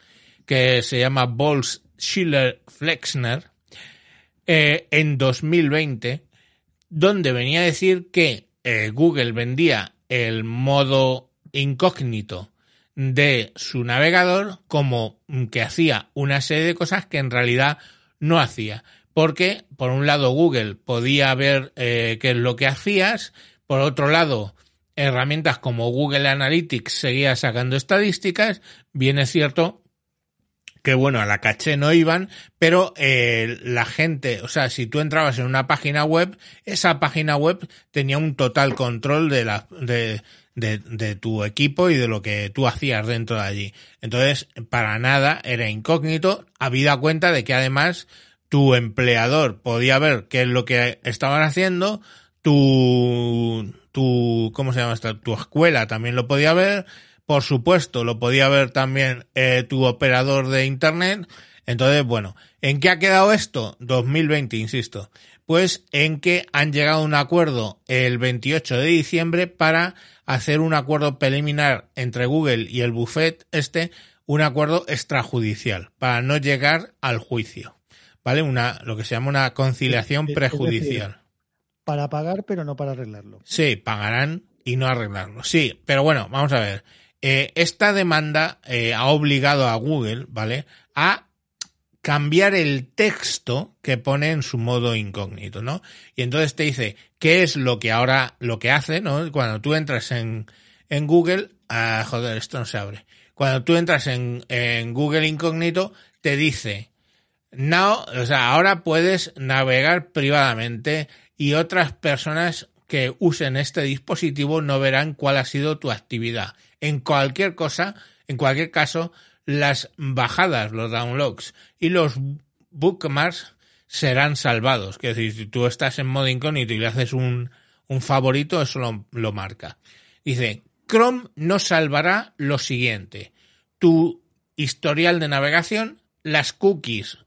que se llama Bols Schiller Flexner eh, en 2020, donde venía a decir que eh, Google vendía el modo incógnito de su navegador como que hacía una serie de cosas que en realidad no hacía. Porque, por un lado, Google podía ver eh, qué es lo que hacías, por otro lado, herramientas como Google Analytics seguía sacando estadísticas, bien es cierto que bueno, a la caché no iban, pero eh, la gente, o sea, si tú entrabas en una página web, esa página web tenía un total control de la de, de, de tu equipo y de lo que tú hacías dentro de allí. Entonces, para nada era incógnito, habida cuenta de que además tu empleador podía ver qué es lo que estaban haciendo, tu, tu, ¿cómo se llama esto? Tu escuela también lo podía ver, por supuesto, lo podía ver también eh, tu operador de Internet. Entonces, bueno, ¿en qué ha quedado esto? 2020, insisto. Pues en que han llegado a un acuerdo el 28 de diciembre para hacer un acuerdo preliminar entre Google y el buffet este, un acuerdo extrajudicial, para no llegar al juicio. ¿Vale? Una, lo que se llama una conciliación Es- es prejudicial. Para pagar, pero no para arreglarlo. Sí, pagarán y no arreglarlo. Sí, pero bueno, vamos a ver. Eh, esta demanda eh, ha obligado a Google, ¿vale? A cambiar el texto que pone en su modo incógnito, ¿no? Y entonces te dice qué es lo que ahora, lo que hace, ¿no? Cuando tú entras en, en Google, ah, joder, esto no se abre. Cuando tú entras en, en Google Incógnito, te dice, no, o sea, ahora puedes navegar privadamente y otras personas que usen este dispositivo no verán cuál ha sido tu actividad. En cualquier cosa, en cualquier caso, las bajadas, los downloads y los bookmarks serán salvados. Es decir, si tú estás en modo incógnito y le haces un, un favorito, eso lo, lo marca. Dice, Chrome no salvará lo siguiente. Tu historial de navegación, las cookies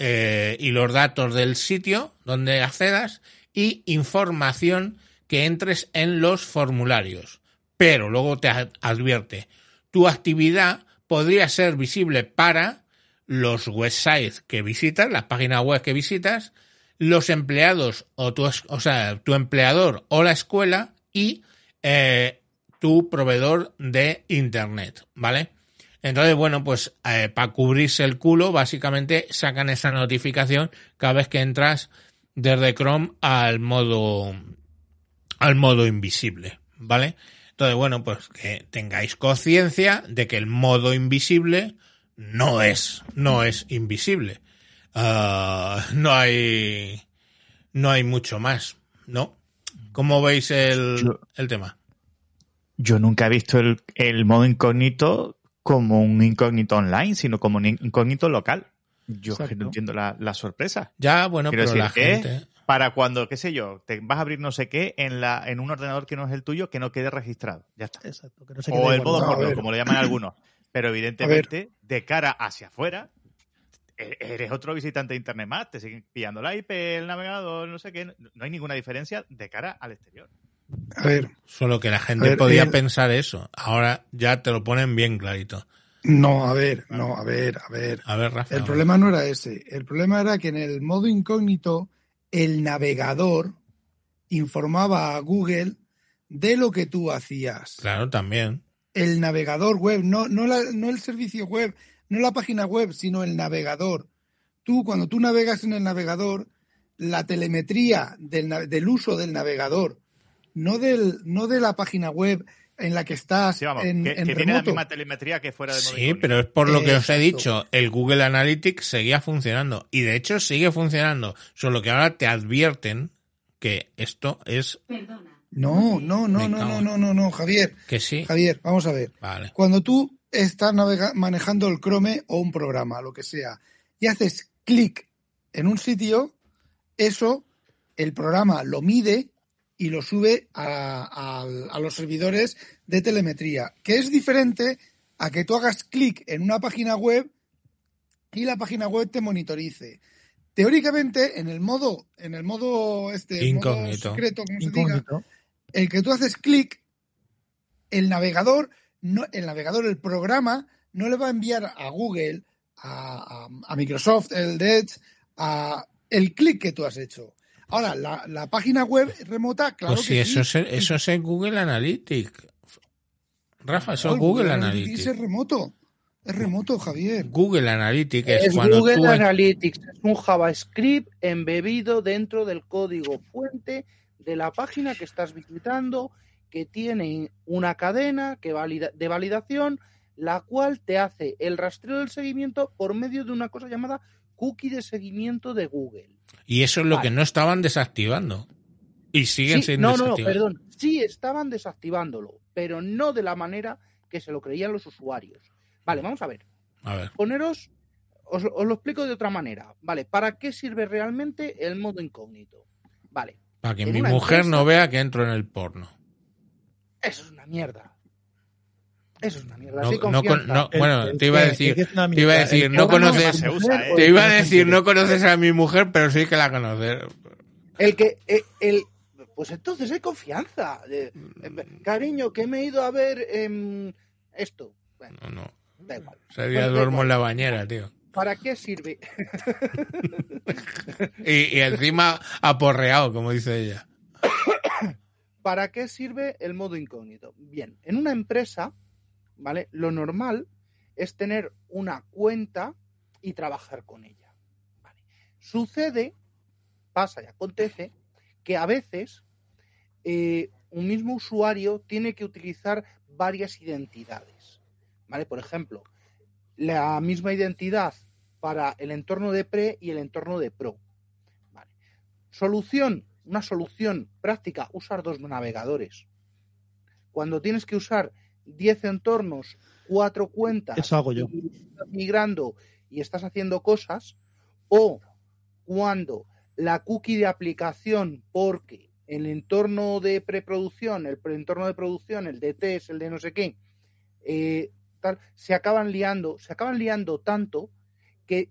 eh, y los datos del sitio donde accedas y información que entres en los formularios. Pero luego te ad- advierte, tu actividad podría ser visible para los websites que visitas, las páginas web que visitas, los empleados o tu, o sea, tu empleador o la escuela y eh, tu proveedor de internet, ¿vale? Entonces, bueno, pues para cubrirse el culo, básicamente sacan esa notificación cada vez que entras desde Chrome al modo al modo invisible, ¿vale? Entonces, bueno, pues que tengáis conciencia de que el modo invisible no es, no es invisible. Ah, no hay, no hay mucho más, ¿no? ¿Cómo veis el, Yo- el tema? Yo nunca he visto el, el modo incógnito como un incógnito online, sino como un incógnito local. Yo es que Exacto. no entiendo la, la sorpresa. Ya, bueno, Quiero pero decir, la gente. Para cuando, qué sé yo, te vas a abrir no sé qué en, la, en un ordenador que no es el tuyo, que no quede registrado. Ya está. Exacto, que no se quede O el modo porno, como lo llaman algunos. Pero evidentemente, de cara hacia afuera, e- eres otro visitante de Internet más. Te siguen pillando la IP, el navegador, no sé qué. No hay ninguna diferencia de cara al exterior. A ver, Solo que la gente ver, podía eh, pensar eso. Ahora ya te lo ponen bien clarito. no, a ver, no, a ver, a ver. A ver, Rafa. El problema no era ese. El problema era que en el modo incógnito, el navegador informaba a Google de lo que tú hacías. Claro, también. El navegador web, no, no, la- no el servicio web, no la página web, sino el navegador. Tú, cuando tú navegas en el navegador, la telemetría del, del uso del navegador, no, del, no de la página web en la que estás Sí, vamos, en, que, en que tiene la misma telemetría que fuera de Sí, pero es por lo que os he dicho. El Google Analytics seguía funcionando. Y de hecho sigue funcionando. Solo que ahora te advierten que esto es No, no, no, no, no, en- no, no, no, Javier. que sí. Javier, vamos a ver. Vale. Cuando tú estás manejando el Chrome o un programa, lo que sea, y haces clic en un sitio, eso el programa lo mide y lo sube a, a- a los servidores de telemetría, que es diferente a que tú hagas clic en una página web y la página web te monitorice. Teóricamente, en el modo, en el modo este el modo Incógnito. secreto, como se diga, Incógnito. el que tú haces clic, el navegador, no, el navegador, el programa, no le va a enviar a Google, a, a- a Microsoft, el Edge, a el clic que tú has hecho. Ahora, la, la página web remota, claro pues sí, que eso, sí. es, eso es en Google Analytics. Rafa, eso No, es Google Analytics Analytics. es remoto. Es remoto, Javier. Google Analytics es, Es cuando Google tú... Analytics, es un JavaScript embebido dentro del código fuente de la página que estás visitando, que tiene una cadena que valida, de validación, la cual te hace el rastreo del seguimiento por medio de una cosa llamada cookie de seguimiento de Google. Y eso es lo Vale. que no estaban desactivando. Y siguen Sí, siendo no, no, perdón. Sí estaban desactivándolo, pero no de la manera que se lo creían los usuarios. Vale, vamos a ver. A ver. poneros, os, os lo explico de otra manera. Vale, ¿para qué sirve realmente el modo incógnito? Vale, Para que mi mujer empresa- no vea que entro en el porno. eso es una mierda. Eso es una mierda. No, bueno, el te iba a decir, te iba a decir, no conoces, se usa, ¿eh? te iba a decir, no conoces a mi mujer, pero sí que la conoces. El que, eh, el, pues entonces hay confianza. Eh, eh, cariño, que me he ido a ver em, esto. Bueno, No, no. da igual. Ese día Bueno, da duermo igual. en la bañera, tío. ¿Para qué sirve? Y, y encima aporreado, como dice ella. ¿Para qué sirve el modo incógnito? Bien, en una empresa, Lo normal es tener una cuenta y trabajar con ella. Sucede, pasa y acontece, que a veces eh, un mismo usuario tiene que utilizar varias identidades. ¿Vale? Por ejemplo, la misma identidad para el entorno de pre y el entorno de pro. Solución, una solución práctica, usar dos navegadores. Cuando tienes que usar 10 entornos, cuatro cuentas, Eso hago yo. y estás migrando y estás haciendo cosas, o cuando la cookie de aplicación, porque el entorno de preproducción, el entorno de producción, el de test, el de no sé qué, eh, tal, se acaban liando, se acaban liando tanto que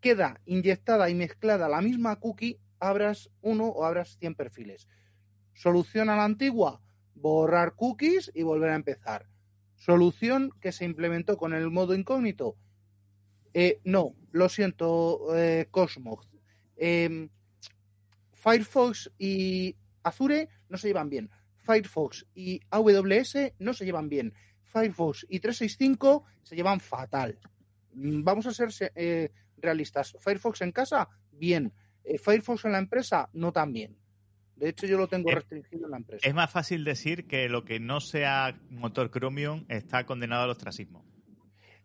queda inyectada y mezclada la misma cookie, abras uno o abras 100 perfiles. Solución a la antigua, borrar cookies y volver a empezar. Solución que se implementó con el modo incógnito. Eh, no, lo siento, eh, Cosmos. Em, Firefox y Azure no se llevan bien. Firefox y AWS no se llevan bien. Firefox y 365 se llevan fatal. Mm, Vamos a ser se- eh, realistas. Firefox en casa, bien. Eh, Firefox en la empresa, no tan bien. De hecho, yo lo tengo restringido en la empresa. Es más fácil decir que lo que no sea motor Chromium está condenado al ostracismo.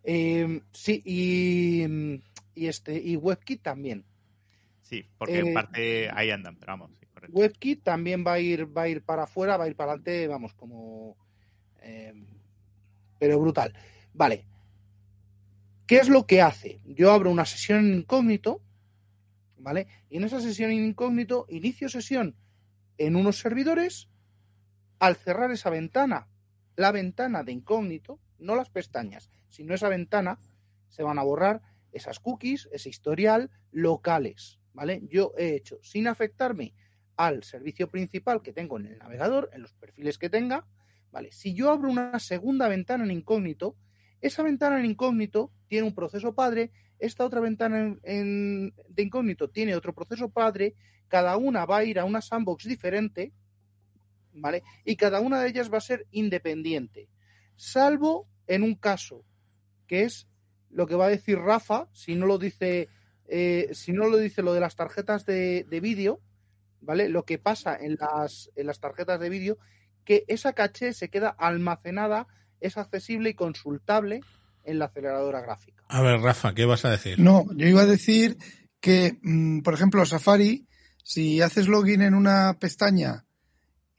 Eh, sí, y, y este y WebKit también. Sí, porque en Eh, parte ahí andan, pero vamos, sí, correcto. WebKit también va a ir, va a ir para afuera, va a ir para adelante, vamos, como. eh, pero brutal. Vale. ¿Qué es lo que hace? Yo abro una sesión en incógnito, ¿vale? Y en esa sesión en incógnito inicio sesión en unos servidores. Al cerrar esa ventana, la ventana de incógnito, no las pestañas, sino esa ventana, se van a borrar esas cookies, ese historial locales, ¿vale? Yo he hecho sin afectarme al servicio principal que tengo en el navegador, en los perfiles que tenga, ¿vale? Si yo abro una segunda ventana en incógnito, esa ventana en incógnito tiene un proceso padre, esta otra ventana en- de incógnito tiene otro proceso padre, cada una va a ir a una sandbox diferente, ¿vale? Y cada una de ellas va a ser independiente, salvo en un caso, que es lo que va a decir Rafa, si no lo dice, eh, si no lo dice lo de las tarjetas de, de vídeo, ¿vale? Lo que pasa en las, en las tarjetas de vídeo, que esa caché se queda almacenada, es accesible y consultable en la aceleradora gráfica. A ver, Rafa, ¿qué vas a decir? No, yo iba a decir que, mm, por ejemplo, Safari, si haces login en una pestaña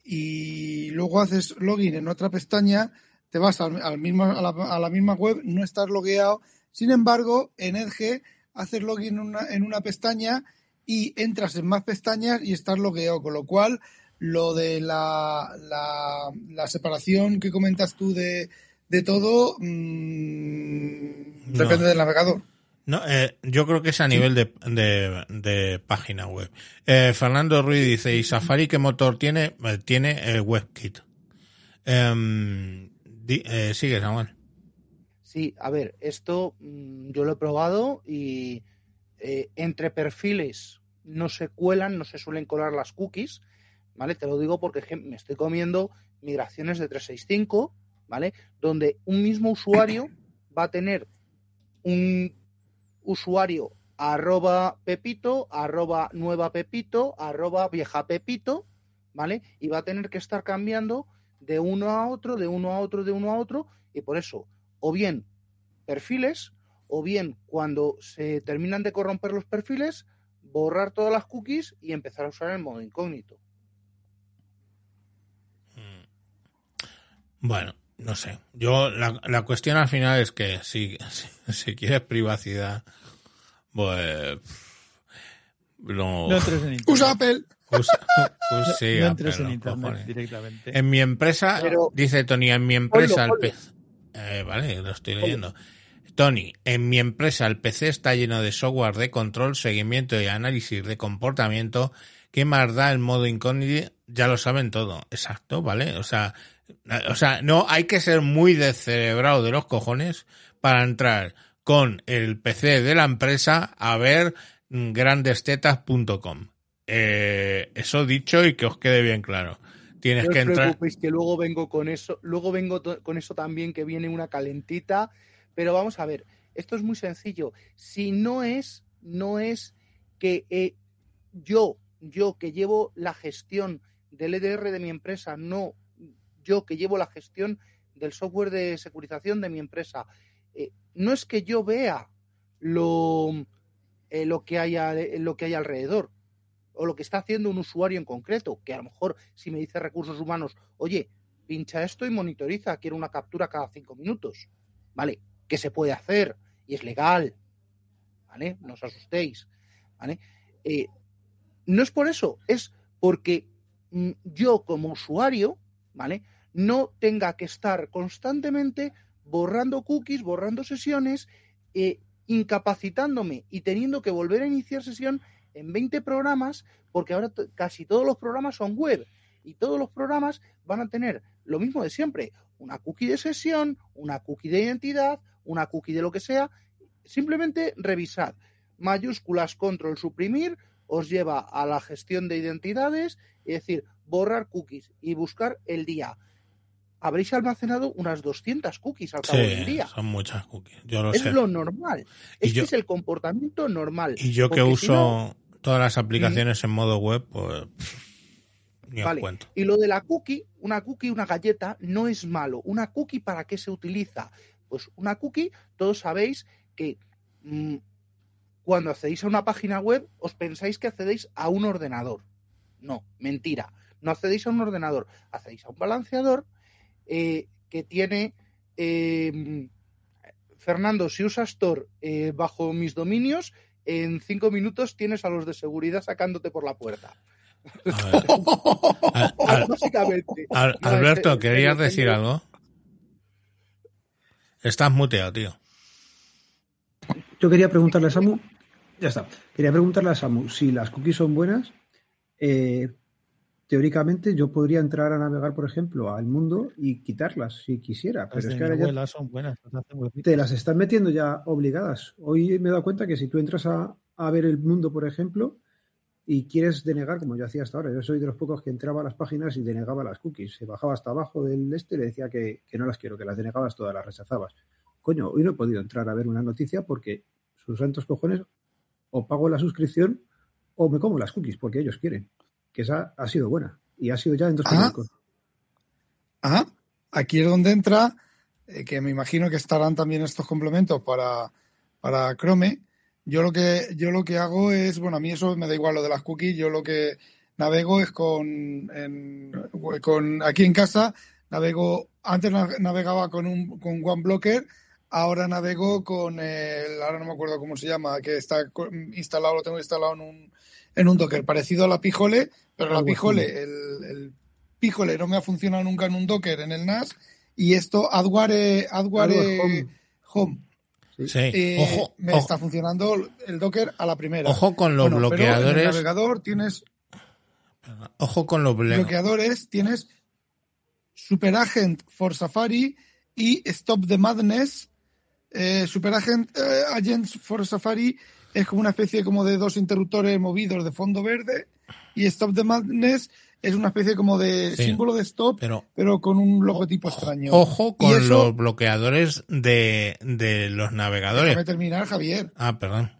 y luego haces login en otra pestaña, te vas al, al mismo, a, la, a la misma web, no estás logueado. Sin embargo, en Edge haces login en una, en una pestaña y entras en más pestañas y estás logueado, con lo cual lo de la, la, la separación que comentas tú de, de todo mm, No. depende del navegador. No, eh, yo creo que es a nivel de, de, de página web. Eh, Fernando Ruiz dice, ¿y Safari qué motor tiene? Eh, tiene el WebKit. Em, di- eh, sigue, Samuel. Sí, a ver, esto mm, yo lo he probado y eh, entre perfiles no se cuelan, no se suelen colar las cookies, ¿vale? Te lo digo porque je- me estoy comiendo migraciones de 365, ¿vale? Donde un mismo usuario va a tener un usuario arroba pepito, arroba nueva pepito, arroba vieja pepito, ¿vale? Y va a tener que estar cambiando de uno a otro, de uno a otro, de uno a otro, y por eso, o bien perfiles, o bien cuando se terminan de corromper los perfiles, borrar todas las cookies y empezar a usar el modo incógnito. Bueno, no sé. Yo, la, la cuestión al final es que si, si, si quieres privacidad, pues... No, No entres en internet. Usa Apple. usa- usa- sí, no Apple, entres en los internet cojones. directamente. En mi empresa, Pero- dice Tony, en mi empresa el PC. Eh, vale, lo estoy leyendo. Tony, en mi empresa el PC está lleno de software de control, seguimiento y análisis de comportamiento. ¿Qué más da el modo incógnito? Ya lo saben todo. Exacto, ¿vale? O sea, o sea, no hay que ser muy descerebrado de los cojones para entrar con el PC de la empresa a ver grandestetas.com. Eh, eso dicho y que os quede bien claro. Tienes No que os entrar. preocupéis que luego vengo con eso, luego vengo con eso también que viene una calentita, pero vamos a ver, esto es muy sencillo. Si no es, no es que eh, yo, yo que llevo la gestión del EDR de mi empresa, no yo que llevo la gestión del software de securización de mi empresa. Eh, no es que yo vea lo, eh, lo, que hay lo que hay alrededor o lo que está haciendo un usuario en concreto, que a lo mejor si me dice recursos humanos, oye, pincha esto y monitoriza, quiero una captura cada cinco minutos, ¿vale? Que se puede hacer y es legal, ¿vale? No os asustéis, ¿vale? Eh, no es por eso, es porque mm, yo como usuario, ¿vale? No tenga que estar constantemente borrando cookies, borrando sesiones, eh, incapacitándome y teniendo que volver a iniciar sesión en 20 programas, porque ahora casi todos los programas son web y todos los programas van a tener lo mismo de siempre, una cookie de sesión, una cookie de identidad, una cookie de lo que sea, simplemente revisad. Mayúsculas control suprimir os lleva a la gestión de identidades, es decir, borrar cookies y buscar el día habréis almacenado unas 200 cookies al cabo del día. Son muchas cookies, yo lo es sé. Es lo normal. Este es el comportamiento normal. Y yo que uso todas las aplicaciones en modo web, pues ni os cuento. Y lo de la cookie, una cookie, una galleta, no es malo. ¿Una cookie para qué se utiliza? Pues una cookie, todos sabéis que mmm, cuando accedéis a una página web, os pensáis que accedéis a un ordenador. No, mentira. No accedéis a un ordenador, accedéis a un balanceador eh, que tiene eh, Fernando, si usas Tor eh, bajo mis dominios, en cinco minutos tienes a los de seguridad sacándote por la puerta. Alberto, ¿querías decir algo? Estás muteado, tío. Yo quería preguntarle a Samu, ya está, quería preguntarle a Samu si las cookies son buenas, eh, teóricamente yo podría entrar a navegar, por ejemplo, al mundo y quitarlas si quisiera. Pero es que ahora ya son buenas, te las están metiendo ya obligadas. Hoy me he dado cuenta que si tú entras a, ver el mundo, por ejemplo, y quieres denegar, como yo hacía hasta ahora, yo soy de los pocos que entraba a las páginas y denegaba las cookies. Se bajaba hasta abajo del este y le decía que, que no las quiero, que las denegabas todas, las rechazabas. Coño, hoy no he podido entrar a ver una noticia porque sus santos cojones o pago la suscripción o me como las cookies porque ellos quieren que esa ha sido buena y ha sido ya en dos Ajá. Ajá. Aquí es donde entra, eh, que me imagino que estarán también estos complementos para, para Chrome. Yo lo que yo lo que hago es, bueno, a mí eso me da igual lo de las cookies, yo lo que navego es con, en, con aquí en casa, navego, antes navegaba con un con OneBlocker, ahora navego con el, ahora no me acuerdo cómo se llama, que está instalado, lo tengo instalado en un, en un Docker, parecido a la Pijole, pero la Pijole, el, el Pijole no me ha funcionado nunca en un Docker, en el NAS, y esto, Adware, Adware, Home. home. Sí. Eh, ojo, me ojo. está funcionando el Docker a la primera. Ojo con los Bueno, pero bloqueadores. en el navegador tienes Ojo con los bloqueadores, tienes Superagent for Safari y Stop the Madness. Eh, Superagent eh, Agents for Safari es como una especie como de dos interruptores movidos de fondo verde y Stop the Madness es una especie como de Sí. símbolo de stop, Pero pero con un logotipo extraño. ojo con eso- los bloqueadores de, de los navegadores. Déjame terminar, Javier. Ah, perdón.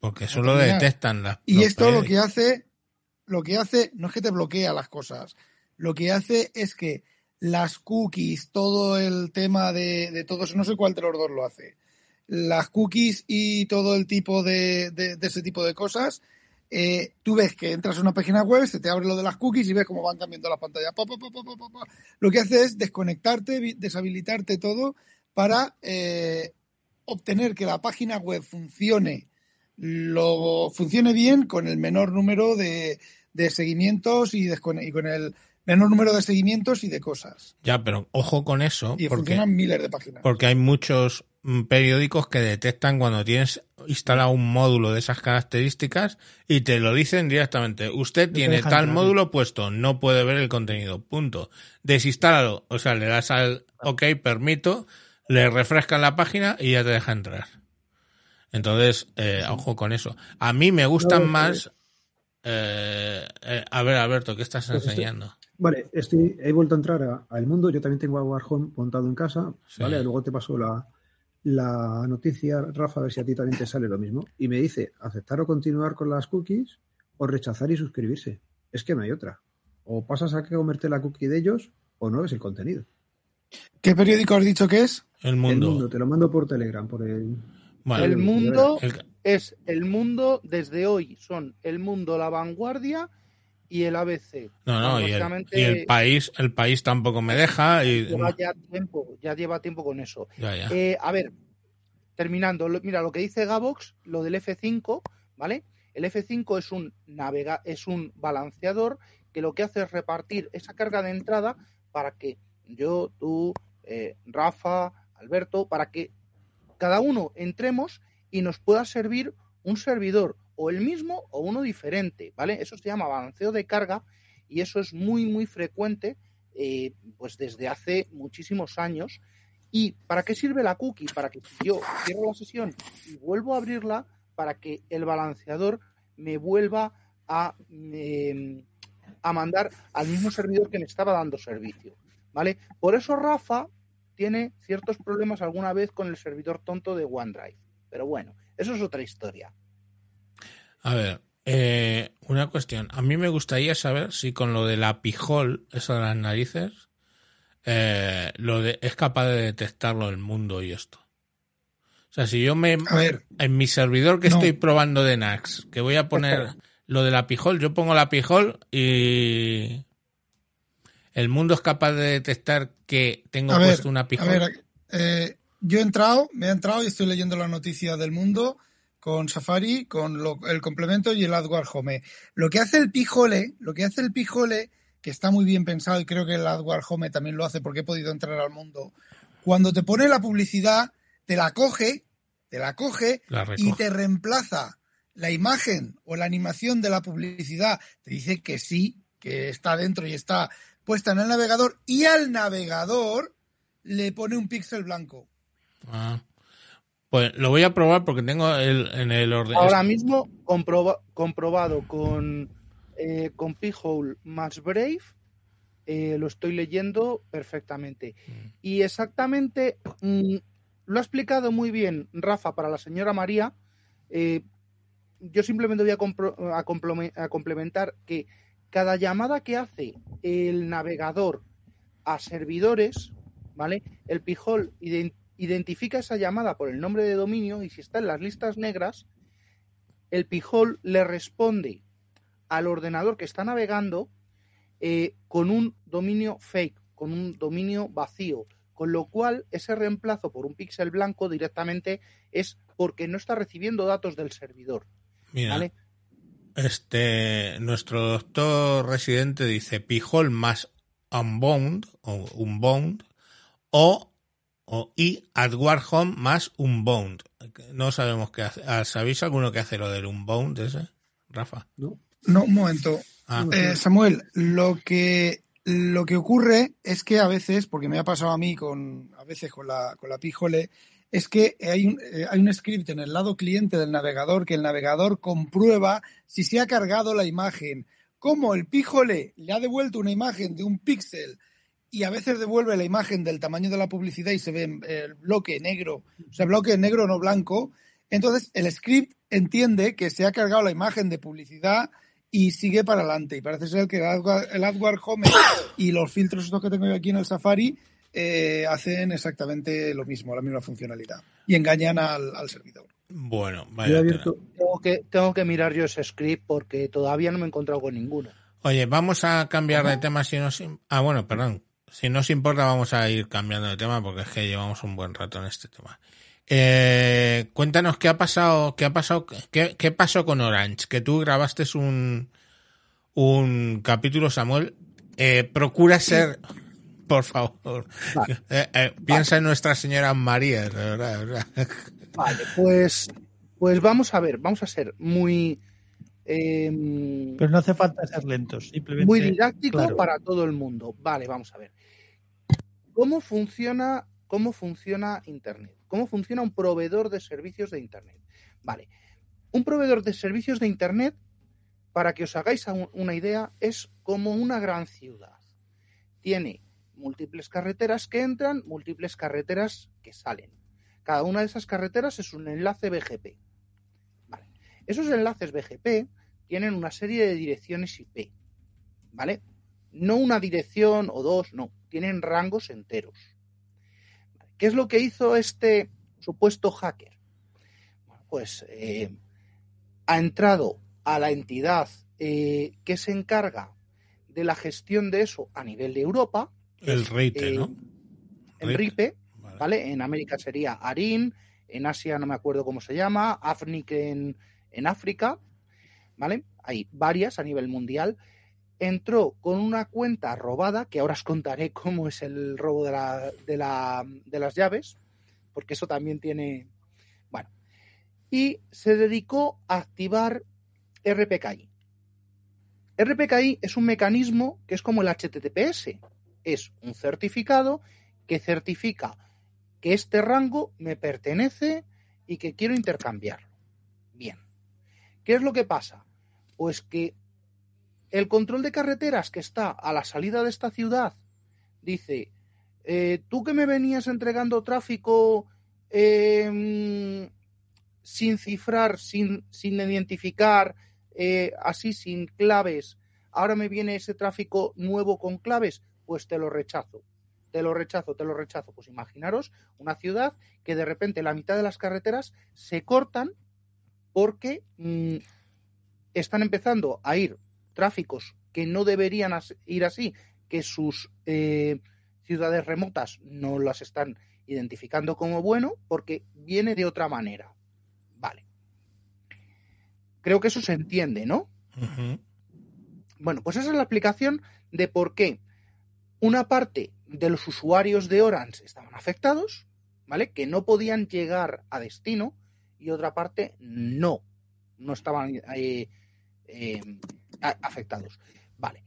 Porque solo terminar. detectan las. Y esto lo que hace, lo que hace, no es que te bloquea las cosas, lo que hace es que las cookies, todo el tema de, de todo eso, no sé cuál de los dos lo hace, las cookies y todo el tipo de, de- de ese tipo de cosas, eh, tú ves que entras a una página web, se te abre lo de las cookies y ves cómo van cambiando las pantallas. Pa, pa, pa, pa, pa, pa, pa. Lo que hace es desconectarte, deshabilitarte todo para eh, obtener que la página web funcione lo funcione bien con el menor número de, de seguimientos y, con el menor número de seguimientos y de cosas. Ya, pero ojo con eso. Y porque, funcionan miles de páginas. porque hay muchos mm, periódicos que detectan cuando tienes instalado un módulo de esas características y te lo dicen directamente. Usted tiene tal entrar. módulo puesto, no puede ver el contenido. Punto. Desinstálalo. O sea, le das al OK, permito, le refrescan la página y ya te deja entrar. Entonces, eh, ojo con eso. A mí me gustan No, más. eh, eh, a ver, Alberto, ¿qué estás Pues estoy- enseñando? Vale, estoy, he vuelto a entrar al mundo. Yo también tengo a Warhome montado en casa. Sí. Vale, luego te paso la, la noticia, Rafa, a ver si a ti también te sale lo mismo. Y me dice aceptar o continuar con las cookies o rechazar y suscribirse. Es que no hay otra. O pasas a que comerte la cookie de ellos o no ves el contenido. ¿Qué periódico has dicho que es? El El mundo. te lo mando por Telegram, por el... El mundo el- es el mundo desde hoy. Son el mundo, la vanguardia y el ABC. no, no, y el, Básicamente, y el país, el país tampoco me deja y Lleva ya tiempo, ya lleva tiempo con eso. ya, ya. Eh, a ver, terminando, mira lo que dice Gavox, lo del F5, ¿vale? El F5 es un navega, es un balanceador que lo que hace es repartir esa carga de entrada para que yo, tú, eh, Rafa, Alberto, para que cada uno entremos y nos pueda servir un servidor o el mismo o uno diferente, ¿vale? Eso se llama balanceo de carga y eso es muy, muy frecuente, eh, pues desde hace muchísimos años. ¿Y para qué sirve la cookie? Para que yo cierro la sesión y vuelvo a abrirla, para que el balanceador me vuelva a, eh, a mandar al mismo servidor que me estaba dando servicio. ¿Vale? Por eso Rafa tiene ciertos problemas alguna vez con el servidor tonto de OneDrive. Pero bueno, eso es otra historia. A ver, eh, una cuestión. A mí me gustaría saber si con lo de la pijol, eso de las narices, eh, lo de, es capaz de detectarlo el mundo y esto. O sea, si yo me A ver, en mi servidor que No. estoy probando de Nax, que voy a poner lo de la pijol, yo pongo la pijol y el mundo es capaz de detectar que tengo a ver, puesto una a pijol. ver, eh, yo he entrado, me he entrado y estoy leyendo la noticia del mundo con Safari, con lo- el complemento y el AdWord Home. Lo que hace el Pijole, lo que hace el Pijole, que está muy bien pensado y creo que el AdWord Home también lo hace porque he podido entrar al mundo, cuando te pone la publicidad, te la coge, te la coge la y te reemplaza la imagen o la animación de la publicidad, te dice que sí, que está dentro y está puesta en el navegador y al navegador le pone un píxel blanco. Ah. Pues lo voy a probar porque tengo el, en el orden. Ahora mismo comproba- comprobado con, eh, con P-Hole más Brave, eh, lo estoy leyendo perfectamente. Y exactamente mm, lo ha explicado muy bien Rafa para la señora María. Eh, yo simplemente voy a, compro- a a complementar que cada llamada que hace el navegador a servidores, ¿vale? El Pijol ident- identifica esa llamada por el nombre de dominio y si está en las listas negras, el Pijol le responde al ordenador que está navegando eh, con un dominio fake, con un dominio vacío, con lo cual ese reemplazo por un píxel blanco directamente es porque no está recibiendo datos del servidor. Mira, ¿vale? este, nuestro doctor residente dice pijol más unbound o unbound o, o y AdWord Home más unbound. No sabemos qué hace. Ah, ¿Sabéis alguno que hace lo del unbound ese? Rafa. ¿no? No, un momento. Ah, Eh, Samuel, lo que lo que ocurre es que a veces, porque me ha pasado a mí con a veces con la con la Pijole, es que hay un, eh, hay un script en el lado cliente del navegador que el navegador comprueba si se ha cargado la imagen. Como el Pijole le ha devuelto una imagen de un píxel y a veces devuelve la imagen del tamaño de la publicidad y se ve eh, el bloque negro, o sea, bloque negro no blanco, entonces el script entiende que se ha cargado la imagen de publicidad y sigue para adelante. Y parece ser que el AdWord, el AdWord Home y los filtros estos que tengo yo aquí en el Safari eh, hacen exactamente lo mismo, la misma funcionalidad. Y engañan al, al servidor. bueno, vaya. Tengo que, tengo que mirar yo ese script porque todavía no me he encontrado con ninguno. Oye, vamos a cambiar de tema si im- Ah, bueno, perdón. Si nos importa vamos a ir cambiando de tema porque es que llevamos un buen rato en este tema. Eh, cuéntanos qué ha pasado, qué ha pasado, qué, qué pasó con Orange, que tú grabaste un, un capítulo, Samuel. Eh, procura ser, por favor, Vale. eh, eh, piensa en Nuestra Señora María, de verdad, de verdad. Vale, pues, pues vamos a ver, vamos a ser muy, eh, Pero no hace falta ser lentos, simplemente. muy didáctico claro. para todo el mundo. Vale, vamos a ver. ¿Cómo funciona, cómo funciona Internet? ¿Cómo funciona un proveedor de servicios de Internet? Vale, un proveedor de servicios de Internet, para que os hagáis un- una idea, es como una gran ciudad. Tiene múltiples carreteras que entran, múltiples carreteras que salen. Cada una de esas carreteras es un enlace BGP. Esos enlaces BGP tienen una serie de direcciones IP. ¿Vale? No una dirección o dos, no. Tienen rangos enteros. ¿Qué es lo que hizo este supuesto hacker? Pues eh, ha entrado a la entidad eh, que se encarga de la gestión de eso a nivel de Europa. El RIPE, eh, ¿no? El RIPE, Vale. ¿vale? En América sería ARIN, en Asia no me acuerdo cómo se llama, AFNIC en, en África, ¿vale? Hay varias a nivel mundial. Entró con una cuenta robada, que ahora os contaré cómo es el robo de, de, de las llaves, porque eso también tiene... Bueno, y se dedicó a activar RPKI. RPKI es un mecanismo que es como el HTTPS, es un certificado que certifica que este rango me pertenece y que quiero intercambiarlo. Bien. ¿Qué es lo que pasa? Pues que el control de carreteras que está a la salida de esta ciudad dice, eh, tú que me venías entregando tráfico eh, sin cifrar, sin, sin identificar, eh, así sin claves, ahora me viene ese tráfico nuevo con claves, pues te lo rechazo te lo rechazo, te lo rechazo. Pues imaginaros una ciudad que de repente la mitad de las carreteras se cortan porque mmm, están empezando a ir tráficos que no deberían ir así, que sus eh, ciudades remotas no las están identificando como bueno porque viene de otra manera. Vale. Creo que eso se entiende, ¿no? Uh -huh. Bueno, pues esa es la explicación de por qué una parte de los usuarios de Orange estaban afectados, ¿vale? Que no podían llegar a destino y otra parte no, no estaban eh, eh, afectados. Vale.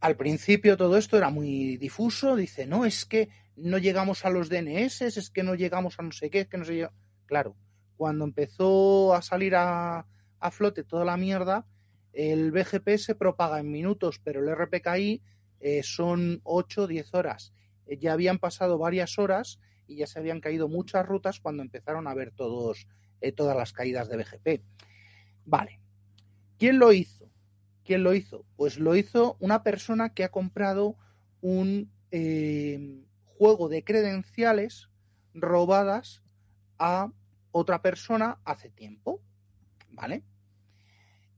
Al principio todo esto era muy difuso, dice, no, es que no llegamos a los DNS, es que no llegamos a no sé qué, es que no sé yo. Claro, cuando empezó a salir a, a flote toda la mierda, el BGP se propaga en minutos, pero el RPKI eh, son 8 o 10 horas. Eh, ya habían pasado varias horas y ya se habían caído muchas rutas cuando empezaron a ver todos, eh, todas las caídas de BGP. Vale. ¿Quién lo hizo? ¿Quién lo hizo? Pues lo hizo una persona que ha comprado un eh, juego de credenciales robadas a otra persona hace tiempo. ¿Vale?